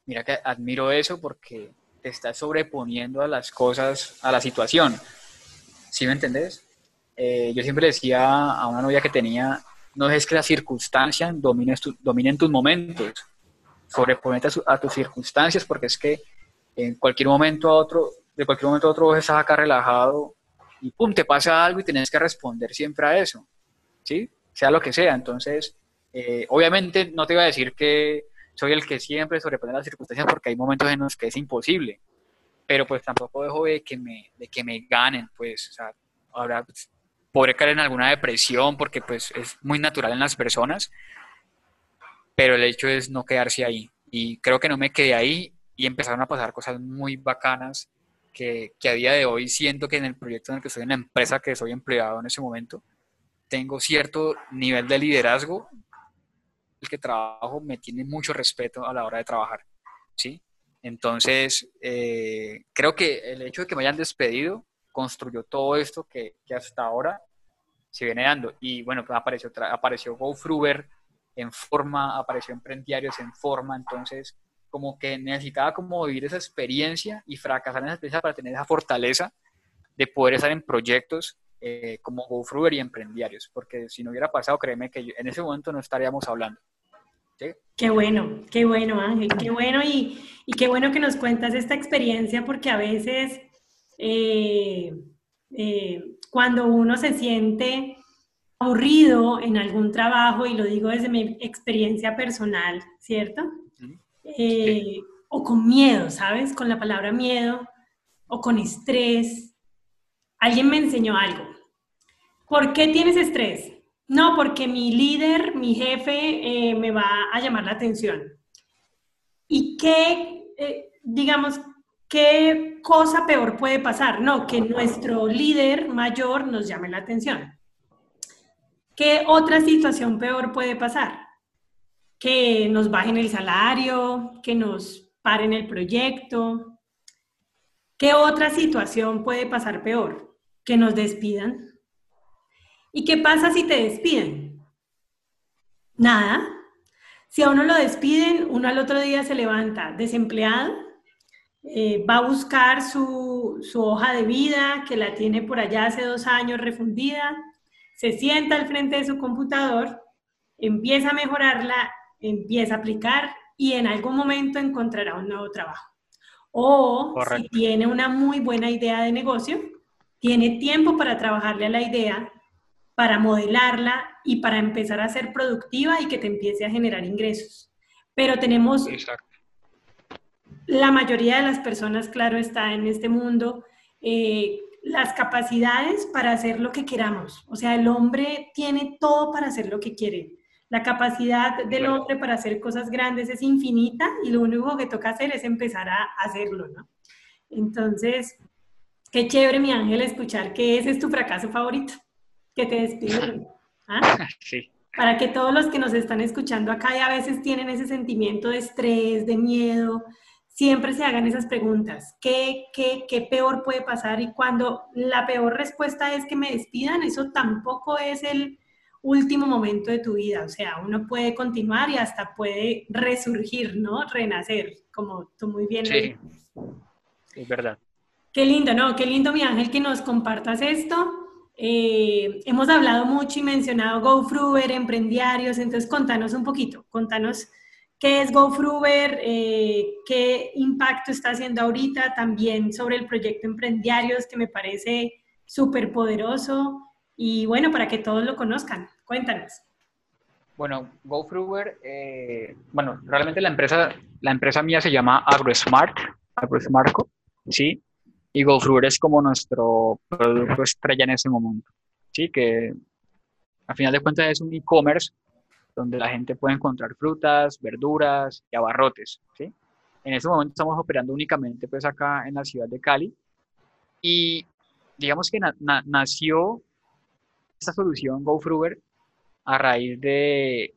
mira que admiro eso porque te estás sobreponiendo a las cosas, a la situación. ¿Sí me entendés? Eh, yo siempre decía a una novia que tenía, no es que las circunstancias dominen, dominen tus momentos, sobreponete a, tus circunstancias porque es que En cualquier momento a otro, de cualquier momento a otro vos estás acá relajado y pum, te pasa algo y tienes que responder siempre a eso, ¿sí? Sea lo que sea. Entonces, eh, obviamente no te iba a decir que soy el que siempre sobrepone las circunstancias porque hay momentos en los que es imposible, pero pues tampoco dejo de que me, de que me ganen, pues, o sea, ahora pues, podré caer en alguna depresión porque pues es muy natural en las personas, pero el hecho es no quedarse ahí. Y creo que no me quedé ahí y empezaron a pasar cosas muy bacanas que, que, a día de hoy siento que en el proyecto en el que estoy, en la empresa que soy empleado en ese momento, tengo cierto nivel de liderazgo. El que trabajo me tiene mucho respeto a la hora de trabajar, ¿sí? Entonces, eh, creo que el hecho de que me hayan despedido construyó todo esto que, que hasta ahora se viene dando. Y bueno, pues apareció, apareció GoFruber en forma, apareció Emprendiarios en forma, entonces como que necesitaba como vivir esa experiencia y fracasar en esa experiencia para tener esa fortaleza de poder estar en proyectos eh, como GoFruber y Emprendiarios, porque si no hubiera pasado, créeme que en ese momento no estaríamos hablando. Qué bueno, qué bueno Ángel, qué bueno y, y, qué bueno que nos cuentas esta experiencia porque a veces eh, eh, cuando uno se siente aburrido en algún trabajo, y lo digo desde mi experiencia personal, ¿cierto? Eh, o con miedo, ¿sabes? Con la palabra miedo, o con estrés. Alguien me enseñó algo. ¿Por qué tienes estrés? No, porque mi líder, mi jefe, eh, me va a llamar la atención. ¿Y qué, eh, digamos, qué cosa peor puede pasar? No, que nuestro líder mayor nos llame la atención. ¿Qué otra situación peor puede pasar? Que nos bajen el salario, que nos paren el proyecto. ¿Qué otra situación puede pasar peor? Que nos despidan. ¿Y qué pasa si te despiden? Nada. Si a uno lo despiden, uno al otro día se levanta desempleado, eh, va a buscar su, su hoja de vida, que la tiene por allá hace dos años refundida, se sienta al frente de su computador, empieza a mejorarla, empieza a aplicar y en algún momento encontrará un nuevo trabajo. O si tiene una muy buena idea de negocio, tiene tiempo para trabajarle a la idea, para modelarla y para empezar a ser productiva y que te empiece a generar ingresos. Pero tenemos, la mayoría de las personas, claro, está en este mundo, eh, las capacidades para hacer lo que queramos. O sea, el hombre tiene todo para hacer lo que quiere. La capacidad del hombre para hacer cosas grandes es infinita y lo único que toca hacer es empezar a hacerlo, ¿no? Entonces, qué chévere, mi ángel, escuchar que ese es tu fracaso favorito, que te despiden. (laughs) ¿Ah? Sí. Para que todos los que nos están escuchando acá y a veces tienen ese sentimiento de estrés, de miedo, siempre se hagan esas preguntas. ¿Qué, qué, qué peor puede pasar? Y cuando la peor respuesta es que me despidan, eso tampoco es el último momento de tu vida. O sea, uno puede continuar y hasta puede resurgir, ¿no? Renacer, como tú muy bien Sí, es verdad. Qué lindo, ¿no? Qué lindo, mi ángel, que nos compartas esto. Eh, hemos hablado mucho y mencionado GoFruber, Emprendiarios, entonces contanos un poquito, contanos ¿Qué es GoFruber? Eh, ¿Qué impacto está haciendo ahorita? También sobre el proyecto Emprendiarios, que me parece súper poderoso. Y bueno, para que todos lo conozcan, cuéntanos. Bueno, GoFruber, eh, bueno, realmente la empresa, la empresa mía se llama AgroSmart, AgroSmartco, ¿sí? Y GoFruber es como nuestro producto estrella en ese momento, ¿sí? Que a final de cuentas es un e-commerce donde la gente puede encontrar frutas, verduras y abarrotes. ¿sí? En este momento estamos operando únicamente pues acá en la ciudad de Cali y digamos que nació esta solución GoFruber a raíz de,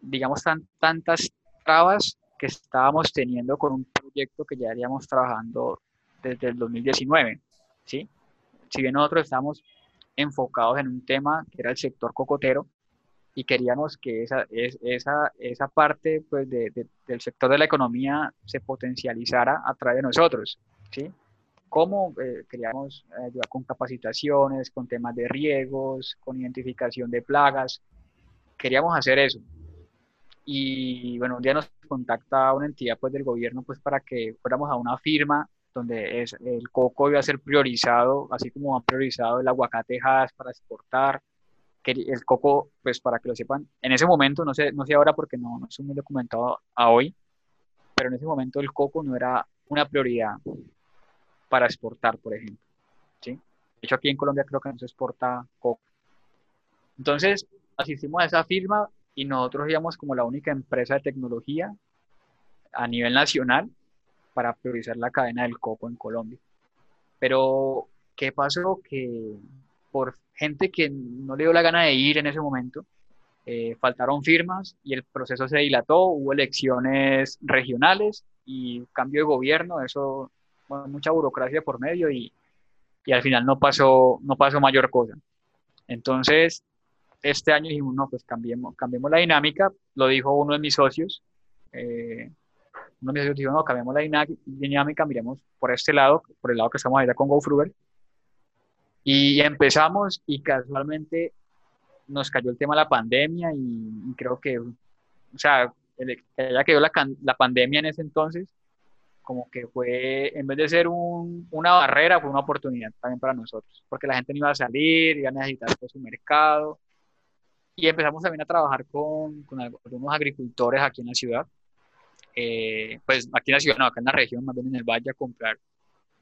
digamos, tan, tantas trabas que estábamos teniendo con un proyecto que ya haríamos trabajando desde el 2019, ¿sí? Si bien nosotros estamos enfocados en un tema que era el sector cocotero, y queríamos que esa, esa, esa parte pues, de, del sector de la economía se potencializara a través de nosotros. ¿sí? ¿Cómo eh, queríamos ayudar con capacitaciones, con temas de riegos, con identificación de plagas? Queríamos hacer eso. Y bueno, un día nos contacta una entidad pues, del gobierno pues, para que fuéramos a una firma donde es, el coco iba a ser priorizado, así como han priorizado el aguacate para exportar, el coco, pues para que lo sepan, en ese momento, no sé, no sé ahora porque no, no estoy muy documentado a hoy, pero en ese momento el coco no era una prioridad para exportar, por ejemplo. ¿sí? De hecho, aquí en Colombia creo que no se exporta coco. Entonces, asistimos a esa firma y nosotros íbamos como la única empresa de tecnología a nivel nacional para priorizar la cadena del coco en Colombia. Pero, ¿qué pasó? Que por gente que no le dio la gana de ir en ese momento, eh, faltaron firmas y el proceso se dilató, hubo elecciones regionales y cambio de gobierno, eso, mucha burocracia por medio y, y, al final no pasó, no pasó mayor cosa. Entonces, este año dijimos, no, pues cambiemos, cambiemos la dinámica, lo dijo uno de mis socios, eh, uno de mis socios dijo, no, cambiemos la dinámica, miremos por este lado, por el lado que estamos allá con GoFruber, y empezamos y casualmente nos cayó el tema de la pandemia y, creo que, o sea, ya quedó la, la, pandemia en ese entonces, como que fue, en vez de ser un, una barrera, fue una oportunidad también para nosotros, porque la gente no iba a salir, iba a necesitar su mercado. Y empezamos también a trabajar con, con algunos agricultores aquí en la ciudad. Eh, pues aquí en la ciudad, no, acá en la región, más bien en el valle, a comprar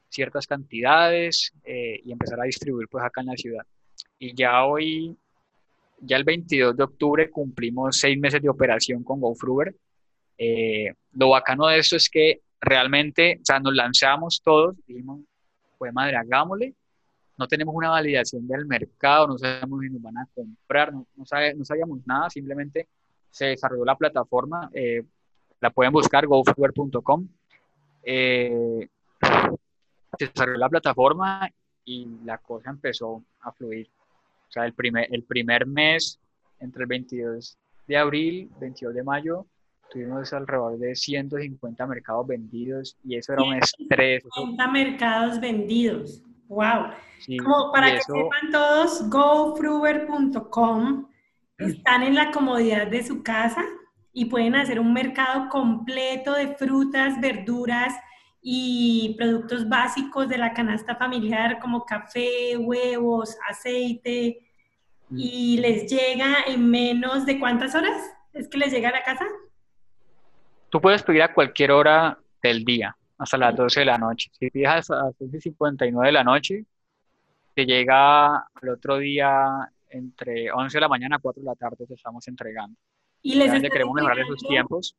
ciertas cantidades eh, y empezar a distribuir pues acá en la ciudad. Y ya hoy, ya el 22 de octubre cumplimos seis meses de operación con GoFruber. Eh, lo bacano de esto es que realmente, o sea, nos lanzamos todos, dijimos, pues madre, hagámosle. No tenemos una validación del mercado, no sabemos si nos van a comprar, no, no, no sabíamos nada, simplemente se desarrolló la plataforma, eh, la pueden buscar, gofruber.com. Eh, se desarrolló la plataforma y la cosa empezó a fluir. O sea, el primer, el primer mes, entre el 22 de abril, 22 de mayo, tuvimos alrededor de 150 mercados vendidos y eso era un estrés. 150 mercados vendidos. ¡Wow! Como para que sepan todos, gofruber.com están en la comodidad de su casa y pueden hacer un mercado completo de frutas, verduras, y productos básicos de la canasta familiar como café, huevos, aceite, mm. y les llega en menos de cuántas horas es que les llega a la casa? Tú puedes pedir a cualquier hora del día, hasta las 12 de la noche. Si pides a las 59 de la noche, te llega al otro día entre 11 de la mañana a 4 de la tarde te estamos entregando. Y les queremos mejorar esos tiempos.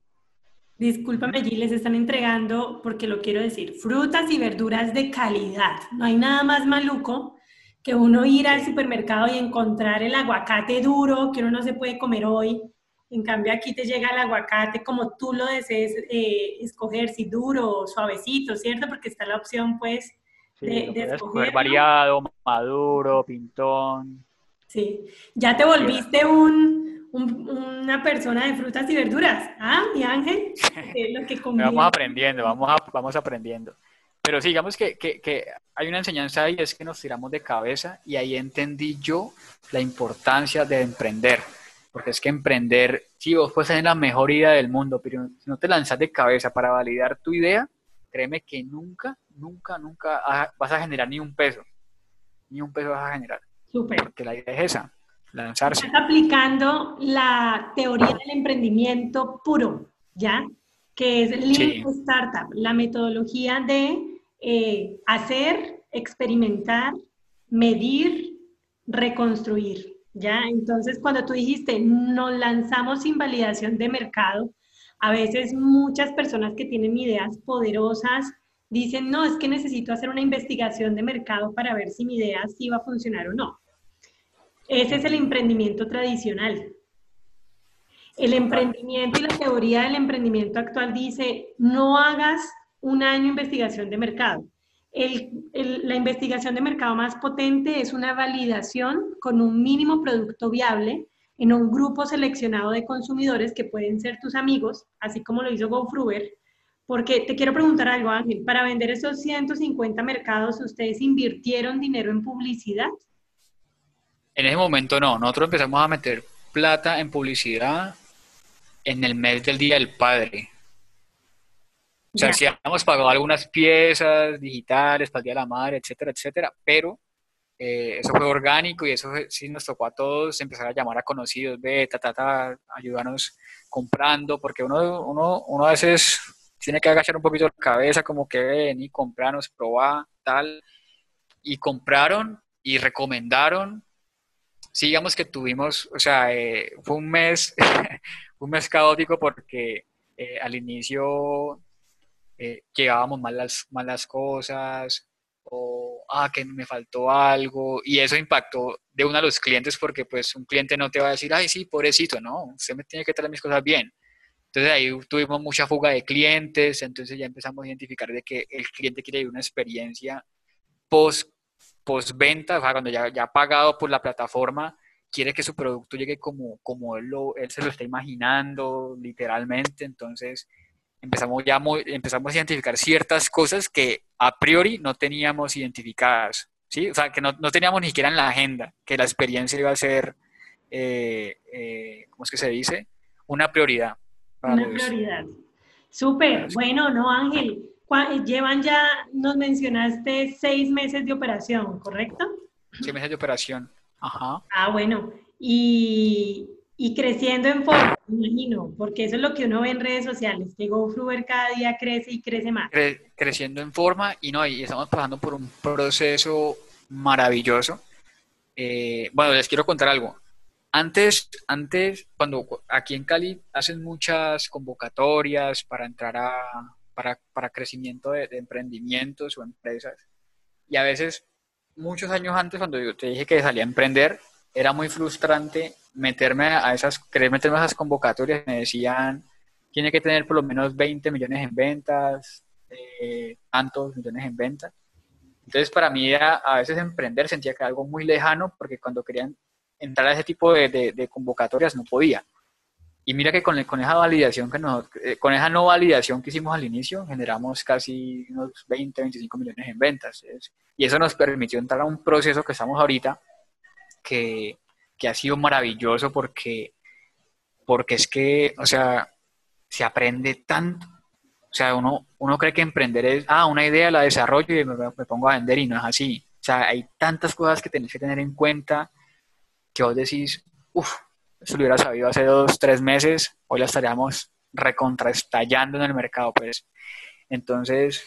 Discúlpame, allí les están entregando, porque lo quiero decir, frutas y verduras de calidad. No hay nada más maluco que uno ir al supermercado y encontrar el aguacate duro que uno no se puede comer hoy. En cambio, aquí te llega el aguacate como tú lo desees eh, escoger, si duro o suavecito, ¿cierto? Porque está la opción, pues, de, escoger. variado, maduro, pintón. Sí. Ya te volviste un una persona de frutas y verduras. Ah, mi ángel, lo que (laughs) Vamos aprendiendo, vamos, vamos aprendiendo. Pero sí, digamos que, que, que, hay una enseñanza ahí, es que nos tiramos de cabeza y ahí entendí yo la importancia de emprender. Porque es que emprender, sí, vos puedes tener la mejor idea del mundo, pero si no te lanzas de cabeza para validar tu idea, créeme que nunca, nunca, nunca vas a generar ni un peso. Ni un peso vas a generar. Súper. Porque la idea es esa lanzarse. Estás aplicando la teoría del emprendimiento puro, ¿ya? Que es Lean Startup, la metodología de eh, hacer, experimentar, medir, reconstruir, ¿ya? Entonces, cuando tú dijiste, nos lanzamos sin validación de mercado, a veces muchas personas que tienen ideas poderosas dicen, no, es que necesito hacer una investigación de mercado para ver si mi idea sí va a funcionar o no. Ese es el emprendimiento tradicional. El emprendimiento y la teoría del emprendimiento actual dice, no hagas un año investigación de mercado. La investigación de mercado más potente es una validación con un mínimo producto viable en un grupo seleccionado de consumidores que pueden ser tus amigos, así como lo hizo GoFruber. Porque te quiero preguntar algo, Ángel, para vender esos 150 mercados, ¿ustedes invirtieron dinero en publicidad? En ese momento no, nosotros empezamos a meter plata en publicidad en el mes del Día del Padre. O sea, sí hemos pagado algunas piezas digitales para el Día de la Madre, etcétera, etcétera, pero eh, eso fue orgánico y eso sí nos tocó a todos empezar a llamar a conocidos, ve, ta, ta, ta, ayudarnos comprando, porque uno, uno, uno a veces tiene que agachar un poquito la cabeza, como que ven y comprarnos, probar, tal. Y compraron y recomendaron. Sí, digamos que tuvimos, o sea, eh, fue un mes, (laughs) un mes caótico porque eh, al inicio mal las, mal las cosas, o ah, que me faltó algo, y eso impactó de uno a los clientes porque pues un cliente no te va a decir, ay, sí, pobrecito, no, usted me tiene que traer mis cosas bien. Entonces ahí tuvimos mucha fuga de clientes, entonces ya empezamos a identificar de que el cliente quiere una experiencia post, post venta, o sea, cuando ya, ya ha pagado por la plataforma, quiere que su producto llegue como, como lo, él se lo está imaginando, literalmente, entonces empezamos ya empezamos a identificar ciertas cosas que a priori no teníamos identificadas, ¿sí? O sea, que no, no teníamos ni siquiera en la agenda, que la experiencia iba a ser, eh, eh, ¿cómo es que se dice? Una prioridad. Una prioridad. Súper. Bueno, no, Ángel. Llevan ya, nos mencionaste seis meses de operación, ¿correcto? Seis meses de operación. Ajá. Ah, bueno. Y, y creciendo en forma, imagino, porque eso es lo que uno ve en redes sociales, que GoFluer cada día crece y crece más. creciendo en forma y no, y estamos pasando por un proceso maravilloso. Eh, bueno, les quiero contar algo. Antes, antes, cuando aquí en Cali hacen muchas convocatorias para entrar a, para, para crecimiento de, de emprendimientos o empresas, y a veces, muchos años antes, cuando yo te dije que salía a emprender, era muy frustrante meterme a esas, querer meterme a esas convocatorias. Me decían, tiene que tener por lo menos 20 millones en ventas, eh, tantos millones en ventas. Entonces, para mí era, a veces emprender sentía que era algo muy lejano porque cuando querían entrar a ese tipo de, de, convocatorias no podía. Y mira que con, con esa validación que nos, eh, con esa no validación que hicimos al inicio, generamos casi unos 20, 25 millones en ventas. Y eso nos permitió entrar a un proceso que estamos ahorita, que, que ha sido maravilloso porque, porque es que, o sea, se aprende tanto. O sea, uno, uno cree que emprender es, ah, una idea la desarrollo y me, pongo a vender y no es así. O sea, hay tantas cosas que tenés que tener en cuenta que vos decís, uff, eso lo hubiera sabido hace dos, tres meses, hoy la estaríamos recontraestallando en el mercado, pues. Entonces,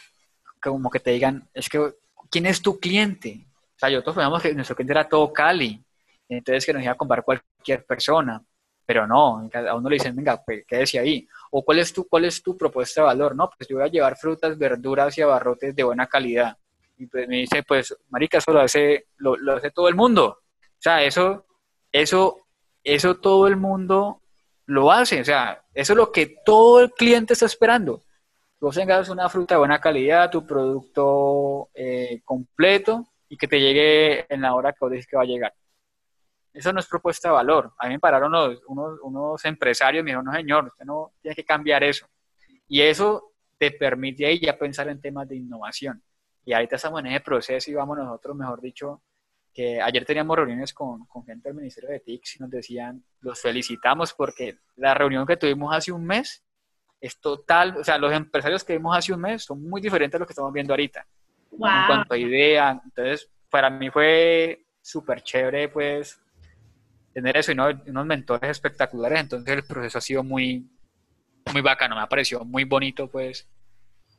como que te digan, es que, ¿quién es tu cliente? O sea, nosotros sabíamos que nuestro cliente era todo Cali, entonces que nos iba a comprar cualquier persona, pero no, a uno le dicen, venga, pues, quédese ahí. O ¿cuál es, tu, ¿cuál es tu propuesta de valor? No, pues yo voy a llevar frutas, verduras y abarrotes de buena calidad. Y pues me dice, pues, marica, eso lo hace, lo, hace todo el mundo. O sea, eso, eso, eso todo el mundo lo hace. O sea, eso es lo que todo el cliente está esperando. Vos tengas una fruta de buena calidad, tu producto eh, completo y que te llegue en la hora que vos dices que va a llegar. Eso no es propuesta de valor. A mí me pararon unos, unos empresarios y me dijeron, no señor, usted no tiene que cambiar eso. Y eso te permite ahí ya pensar en temas de innovación. Y ahorita estamos en ese proceso y vamos nosotros, mejor dicho, que ayer teníamos reuniones con, con gente del Ministerio de TICS y nos decían, los felicitamos porque la reunión que tuvimos hace un mes es total, o sea, los empresarios que vimos hace un mes son muy diferentes a los que estamos viendo ahorita. En cuanto a idea, entonces, para mí fue súper chévere, pues, tener eso y unos mentores espectaculares, entonces el proceso ha sido muy, muy bacano, me ha parecido muy bonito, pues.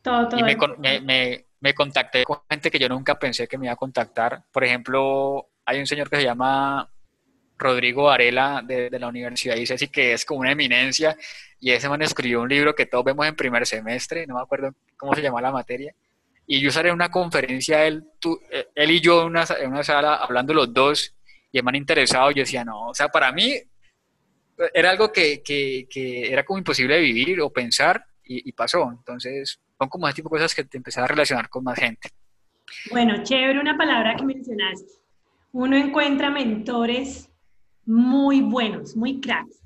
Todo, todo y me, me, me, contacté con gente que yo nunca pensé que me iba a contactar. Por ejemplo, hay un señor que se llama Rodrigo Varela de, de la Universidad de ICESI, que es como una eminencia, y ese man escribió un libro que todos vemos en primer semestre, no me acuerdo cómo se llama la materia, y yo salí en una conferencia, él, tú, eh, él y yo en una, en una sala hablando los dos, y el man interesado, yo decía, no, o sea, para mí era algo que, que, que era como imposible de vivir o pensar y, pasó. Entonces, son como ese tipo de cosas que te empezás a relacionar con más gente. Bueno, chévere una palabra que mencionaste. Uno encuentra mentores muy buenos, muy cracks.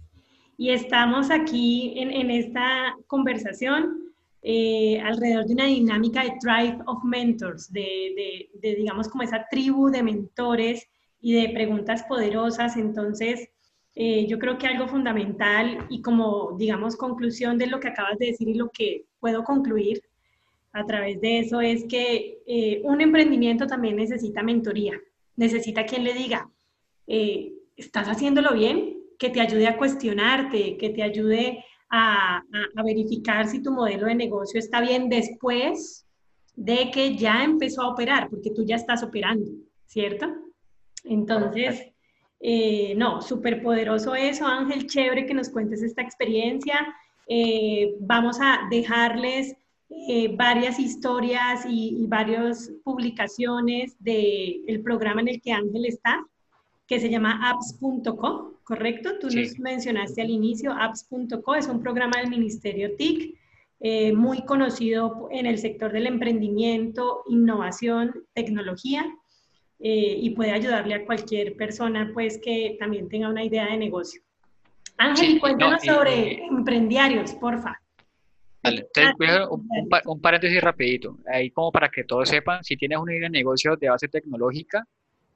Y estamos aquí en, en esta conversación eh, alrededor de una dinámica de Tribe of Mentors, de, de, de, digamos como esa tribu de mentores y de preguntas poderosas. Entonces, eh, yo creo que algo fundamental y como, digamos, conclusión de lo que acabas de decir y lo que puedo concluir, a través de eso es que eh, un emprendimiento también necesita mentoría, necesita quien le diga, eh, ¿estás haciéndolo bien? Que te ayude a cuestionarte, que te ayude a, verificar si tu modelo de negocio está bien después de que ya empezó a operar, porque tú ya estás operando, ¿cierto? Entonces, eh, no, súper poderoso eso, Ángel, chévere que nos cuentes esta experiencia. vamos a dejarles eh, varias historias y, varias publicaciones del programa en el que Ángel está, que se llama apps.co, ¿correcto? Tú nos mencionaste al inicio, apps.co es un programa del Ministerio TIC, eh, muy conocido en el sector del emprendimiento, innovación, tecnología, eh, y puede ayudarle a cualquier persona pues que también tenga una idea de negocio. Ángel, cuéntanos sobre emprendiarios, porfa. Entonces, un, paréntesis rapidito, ahí como para que todos sepan, si tienes una idea de negocio de base tecnológica,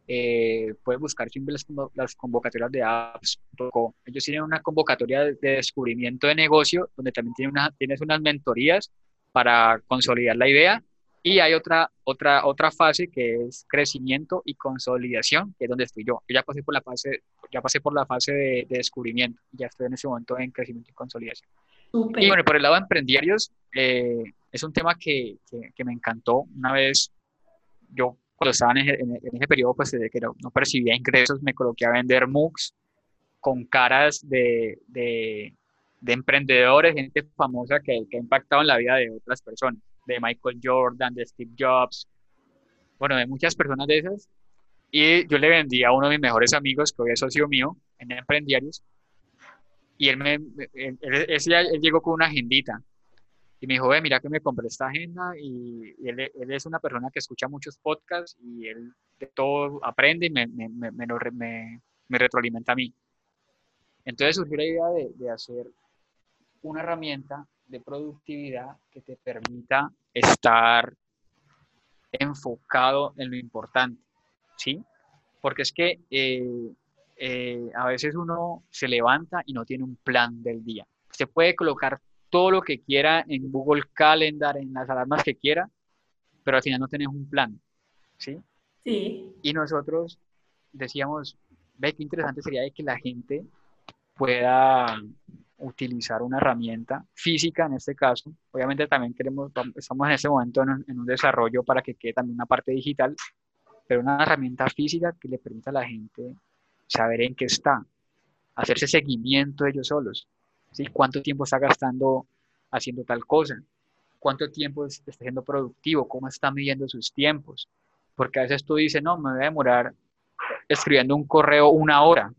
eh, puedes buscar siempre las, convocatorias de apps.com. Ellos tienen una convocatoria de, descubrimiento de negocio, donde también tienen una, tienes unas mentorías para consolidar la idea. Y hay otra, otra, otra fase que es crecimiento y consolidación, que es donde estoy yo. Yo ya pasé por la fase, ya pasé por la fase de, de descubrimiento, ya estoy en ese momento en crecimiento y consolidación. Y bueno, por el lado de emprendedores, eh, es un tema que, que, me encantó. Una vez yo, cuando estaba en ese, en ese periodo, pues desde que no, percibía ingresos, me coloqué a vender MOOCs con caras de, de, de emprendedores, gente famosa que, que, ha impactado en la vida de otras personas, de Michael Jordan, de Steve Jobs, bueno, de muchas personas de esas. Y yo le vendí a uno de mis mejores amigos, que hoy es socio mío en Emprendediarios, y él, me, él, llegó con una agendita y me dijo, ve, mira que me compré esta agenda y, él, es una persona que escucha muchos podcasts y él de todo aprende y me, me, me, me retroalimenta a mí. Entonces surgió la idea de, de, hacer una herramienta de productividad que te permita estar enfocado en lo importante, ¿sí? Porque es que eh, eh, a veces uno se levanta y no tiene un plan del día. Se puede colocar todo lo que quiera en Google Calendar, en las alarmas que quiera, pero al final no tenés un plan, ¿sí? Sí. Y nosotros decíamos, ve qué interesante sería que la gente pueda utilizar una herramienta física en este caso. Obviamente también queremos, estamos en este momento en en un desarrollo para que quede también una parte digital, pero una herramienta física que le permita a la gente saber en qué está, hacerse seguimiento de ellos solos, ¿sí? cuánto tiempo está gastando haciendo tal cosa, cuánto tiempo está siendo productivo, cómo está midiendo sus tiempos, porque a veces tú dices, no, me voy a demorar escribiendo un correo una hora.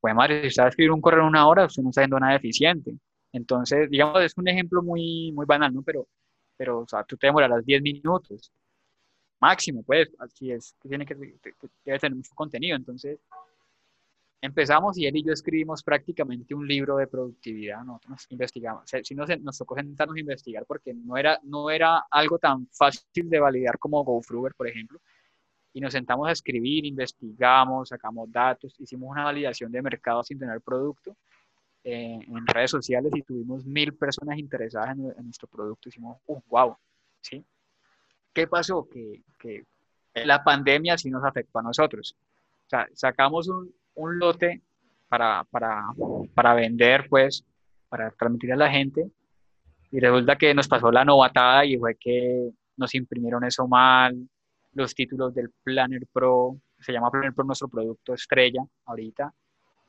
Pues madre, si está escribiendo un correo una hora, usted no está haciendo nada eficiente. Entonces, digamos, es un ejemplo muy, muy banal, ¿no? Pero, pero o sea, tú te demorarás 10 minutos máximo, pues, así es, que tiene que, debe tener mucho contenido. Entonces, empezamos y él y yo escribimos prácticamente un libro de productividad, nosotros investigamos, si nos, nos tocó sentarnos a investigar porque no era, no era algo tan fácil de validar como GoFruber, por ejemplo, y nos sentamos a escribir, investigamos, sacamos datos, hicimos una validación de mercado sin tener producto eh, en redes sociales y tuvimos mil personas interesadas en, nuestro producto, hicimos, uh, wow, ¿sí? ¿Qué pasó? Que, que la pandemia sí nos afectó a nosotros. O sea, sacamos un, un lote para, para, para vender, pues, para transmitir a la gente. Y resulta que nos pasó la novatada y fue que nos imprimieron eso mal, los títulos del Planner Pro, se llama Planner Pro nuestro producto estrella ahorita,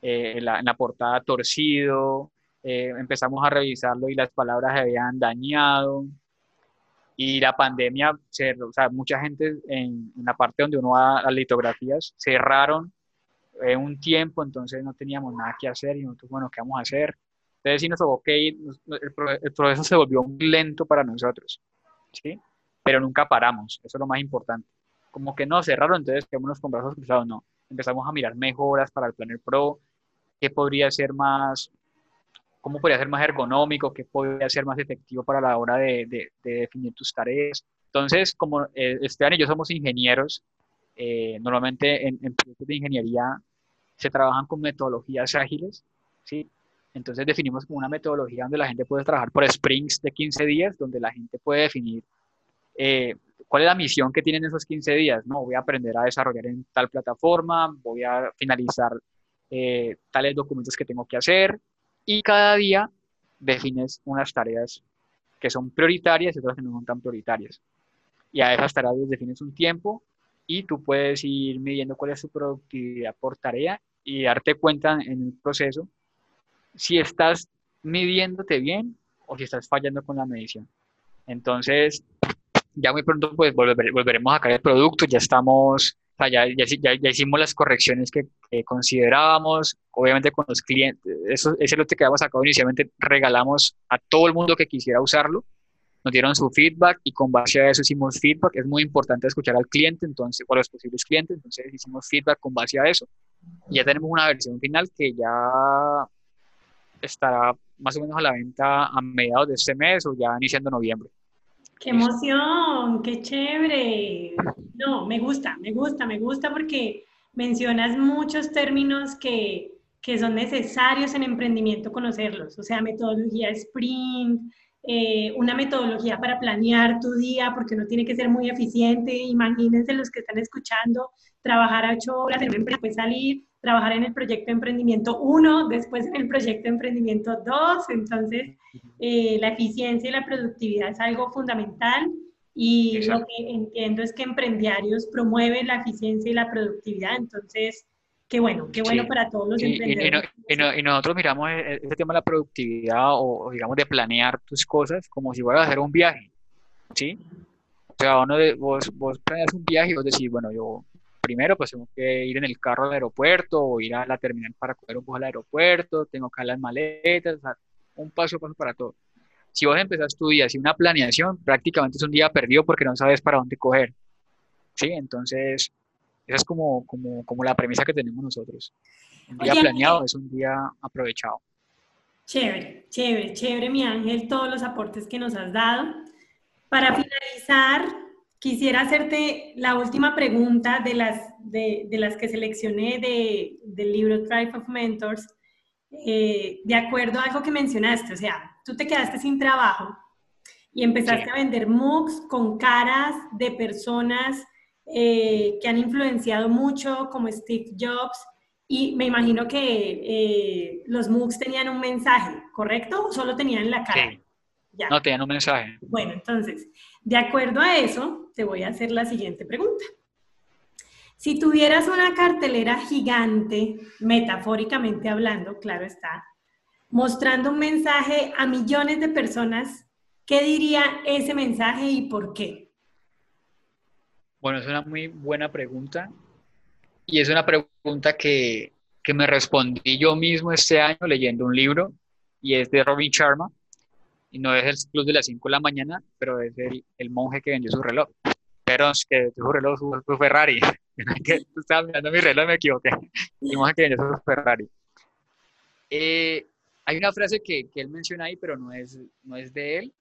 eh, en, la, portada torcido, eh, empezamos a revisarlo y las palabras se habían dañado. Y la pandemia, o sea, mucha gente en, en la parte donde uno va a las litografías cerraron eh, un tiempo, entonces no teníamos nada que hacer y nosotros, bueno, ¿qué vamos a hacer? Entonces sí nos tocó que ir, el, proceso se volvió lento para nosotros, ¿sí? Pero nunca paramos, eso es lo más importante. Como que no, cerraron, entonces quedamos con brazos cruzados, no. Empezamos a mirar mejoras para el Planner Pro, qué podría ser más, cómo podría ser más ergonómico, qué podría ser más efectivo para la hora de, de, definir tus tareas. Entonces, como eh, Esteban y yo somos ingenieros, eh, normalmente en, proyectos de ingeniería se trabajan con metodologías ágiles, ¿sí? Entonces definimos como una metodología donde la gente puede trabajar por sprints de 15 días, donde la gente puede definir eh, ¿cuál es la misión que tienen esos 15 días? No, voy a aprender a desarrollar en tal plataforma, voy a finalizar eh, tales documentos que tengo que hacer y cada día defines unas tareas que son prioritarias y otras que no son tan prioritarias. Y a esas tareas les defines un tiempo y tú puedes ir midiendo cuál es su productividad por tarea y darte cuenta en el proceso si estás midiéndote bien o si estás fallando con la medición. Entonces, ya muy pronto pues volveremos a caer el producto, ya estamos, ya, ya, hicimos las correcciones que, considerábamos, obviamente con los clientes, eso, ese lote que habíamos sacado inicialmente regalamos a todo el mundo que quisiera usarlo, nos dieron su feedback y con base a eso hicimos feedback, es muy importante escuchar al cliente, entonces, o a los posibles clientes, entonces hicimos feedback con base a eso. Y ya tenemos una versión final que ya estará más o menos a la venta a mediados de este mes o ya iniciando noviembre. ¡Qué emoción! ¡Qué chévere! No, me gusta, me gusta, me gusta porque mencionas muchos términos que, que son necesarios en emprendimiento conocerlos, o sea, metodología sprint, eh, una metodología para planear tu día, porque uno tiene que ser muy eficiente. Imagínense los que están escuchando, trabajar a ocho horas en una empresa, salir, trabajar en el proyecto de emprendimiento 1, después en el proyecto de emprendimiento 2. Entonces, eh, la eficiencia y la productividad es algo fundamental. Y lo que entiendo es que Emprendiarios promueve la eficiencia y la productividad. Entonces, qué bueno, qué bueno para todos los emprendedores. Y, nosotros miramos e, e, ese tema de la productividad o, digamos, de planear tus cosas como si fueras a hacer un viaje. ¿Sí? O sea, uno de, vos, vos planeas un viaje y vos decís, bueno, yo primero pues tengo que ir en el carro al aeropuerto o ir a la terminal para coger un bus al aeropuerto, tengo que las maletas, un paso a paso para todo. Si vos empezás tu día sin una planeación, prácticamente es un día perdido porque no sabes para dónde coger. ¿Sí? Entonces, esa es como, como, como la premisa que tenemos nosotros. Un día planeado es un día aprovechado. Chévere, chévere, chévere, mi ángel, todos los aportes que nos has dado. Para finalizar, Quisiera hacerte la última pregunta de las, de, de las que seleccioné de, del libro Tribe of Mentors, eh, de acuerdo a algo que mencionaste, o sea, tú te quedaste sin trabajo y empezaste a vender MOOCs con caras de personas eh, que han influenciado mucho, como Steve Jobs, y me imagino que eh, los MOOCs tenían un mensaje, ¿correcto? ¿O solo tenían la cara? No, tenían un mensaje. Bueno, entonces, de acuerdo a eso, te voy a hacer la siguiente pregunta. Si tuvieras una cartelera gigante, metafóricamente hablando, claro está, mostrando un mensaje a millones de personas, ¿qué diría ese mensaje y por qué? Bueno, es una muy buena pregunta y es una pregunta que, que me respondí yo mismo este año leyendo un libro y es de Robin Sharma y no es el club de las 5 de la mañana, pero es el, el monje que vendió su reloj. Pero es que su reloj, su, su Ferrari. (laughs) Estaba mirando mi reloj, me equivoqué. El monje que vendió su Ferrari. Eh, hay una frase que, que, él menciona ahí, pero no es, no es de él.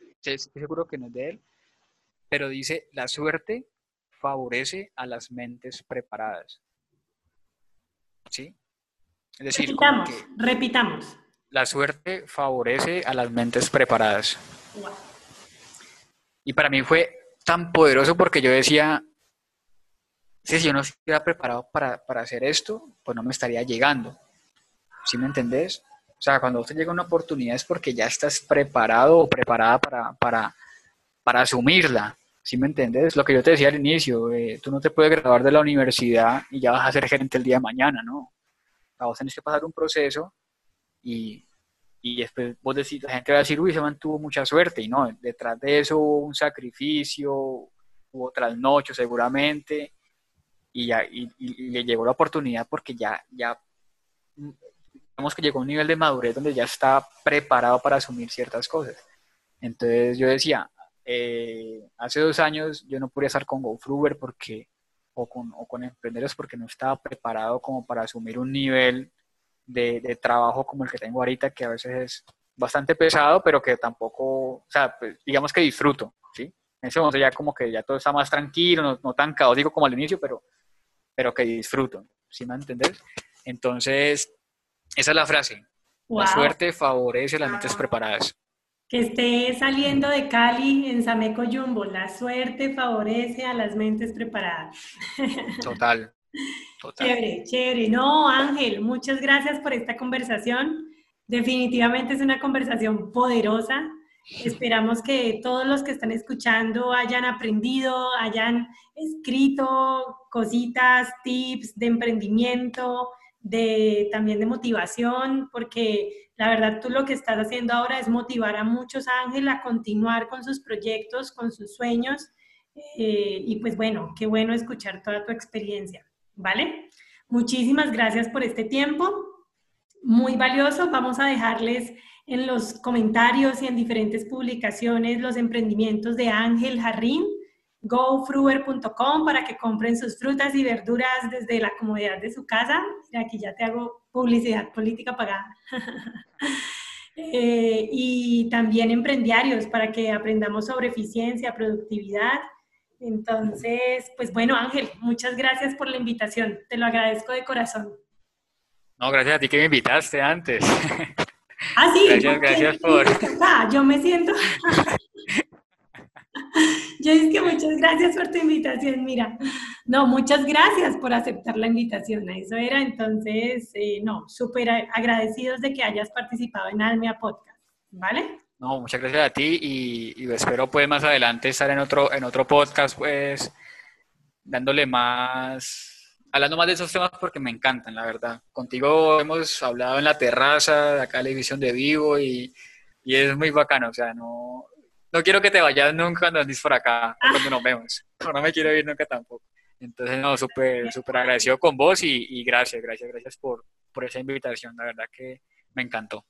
Estoy seguro que no es de él. Pero dice, la suerte favorece a las mentes preparadas. ¿Sí? Es decir, repitamos, repitamos la suerte favorece a las mentes preparadas. Y para mí fue tan poderoso porque yo decía, si yo no estuviera preparado para, hacer esto, pues no me estaría llegando. ¿Sí me entendés? O sea, cuando usted llega una oportunidad es porque ya estás preparado o preparada para, para, para asumirla. ¿Sí me entendés? Lo que yo te decía al inicio, eh, tú no te puedes graduar de la universidad y ya vas a ser gerente el día de mañana, ¿no? vos tenés que pasar un proceso y, y después vos decís, la gente va a decir, uy, se mantuvo mucha suerte, y no, detrás de eso hubo un sacrificio, hubo trasnocho seguramente, y, ya, y, le llegó la oportunidad porque ya, ya, digamos que llegó a un nivel de madurez donde ya está preparado para asumir ciertas cosas. Entonces yo decía, eh, hace dos años yo no podía estar con GoFruber porque, o con, o con emprendedores porque no estaba preparado como para asumir un nivel de, trabajo como el que tengo ahorita, que a veces es bastante pesado, pero que tampoco, o sea, pues, digamos que disfruto, ¿sí? En ese momento ya como que ya todo está más tranquilo, no, tan caótico como al inicio, pero, pero que disfruto, ¿sí me entendés? Entonces, esa es la frase. La suerte favorece las mentes preparadas. que esté saliendo de Cali en Sameco Jumbo. La suerte favorece a las mentes preparadas. (laughs) Total. Chévere, chévere. No, Ángel, muchas gracias por esta conversación. Definitivamente es una conversación poderosa. Esperamos que todos los que están escuchando hayan aprendido, hayan escrito cositas, tips de emprendimiento, de también de motivación, porque la verdad tú lo que estás haciendo ahora es motivar a muchos ángeles a continuar con sus proyectos, con sus sueños. Eh, y pues bueno, qué bueno escuchar toda tu experiencia, ¿vale? Muchísimas gracias por este tiempo, muy valioso. Vamos a dejarles en los comentarios y en diferentes publicaciones los emprendimientos de Ángel Jarrín gofruber.com para que compren sus frutas y verduras desde la comodidad de su casa. Aquí ya te hago publicidad política pagada. (laughs) Eh, y también emprendiarios para que aprendamos sobre eficiencia, productividad. Entonces, pues bueno, Ángel, muchas gracias por la invitación. Te lo agradezco de corazón. No, gracias a ti que me invitaste antes. Ah, sí. Gracias, gracias por... yo me siento... Yo es que muchas gracias por tu invitación, mira. No, muchas gracias por aceptar la invitación. Eso era entonces, eh, no, súper agradecidos de que hayas participado en Almea Podcast, ¿vale? No, muchas gracias a ti y, espero pues más adelante estar en otro, en otro podcast, pues dándole más, hablando más de esos temas porque me encantan, la verdad. Contigo hemos hablado en la terraza, de acá la división de vivo y, y es muy bacano, o sea, no, no quiero que te vayas nunca cuando andes por acá, cuando nos vemos. No me quiero ir nunca tampoco. Entonces, no, súper, súper agradecido con vos y, y, gracias, gracias, gracias por, por esa invitación. La verdad que me encantó.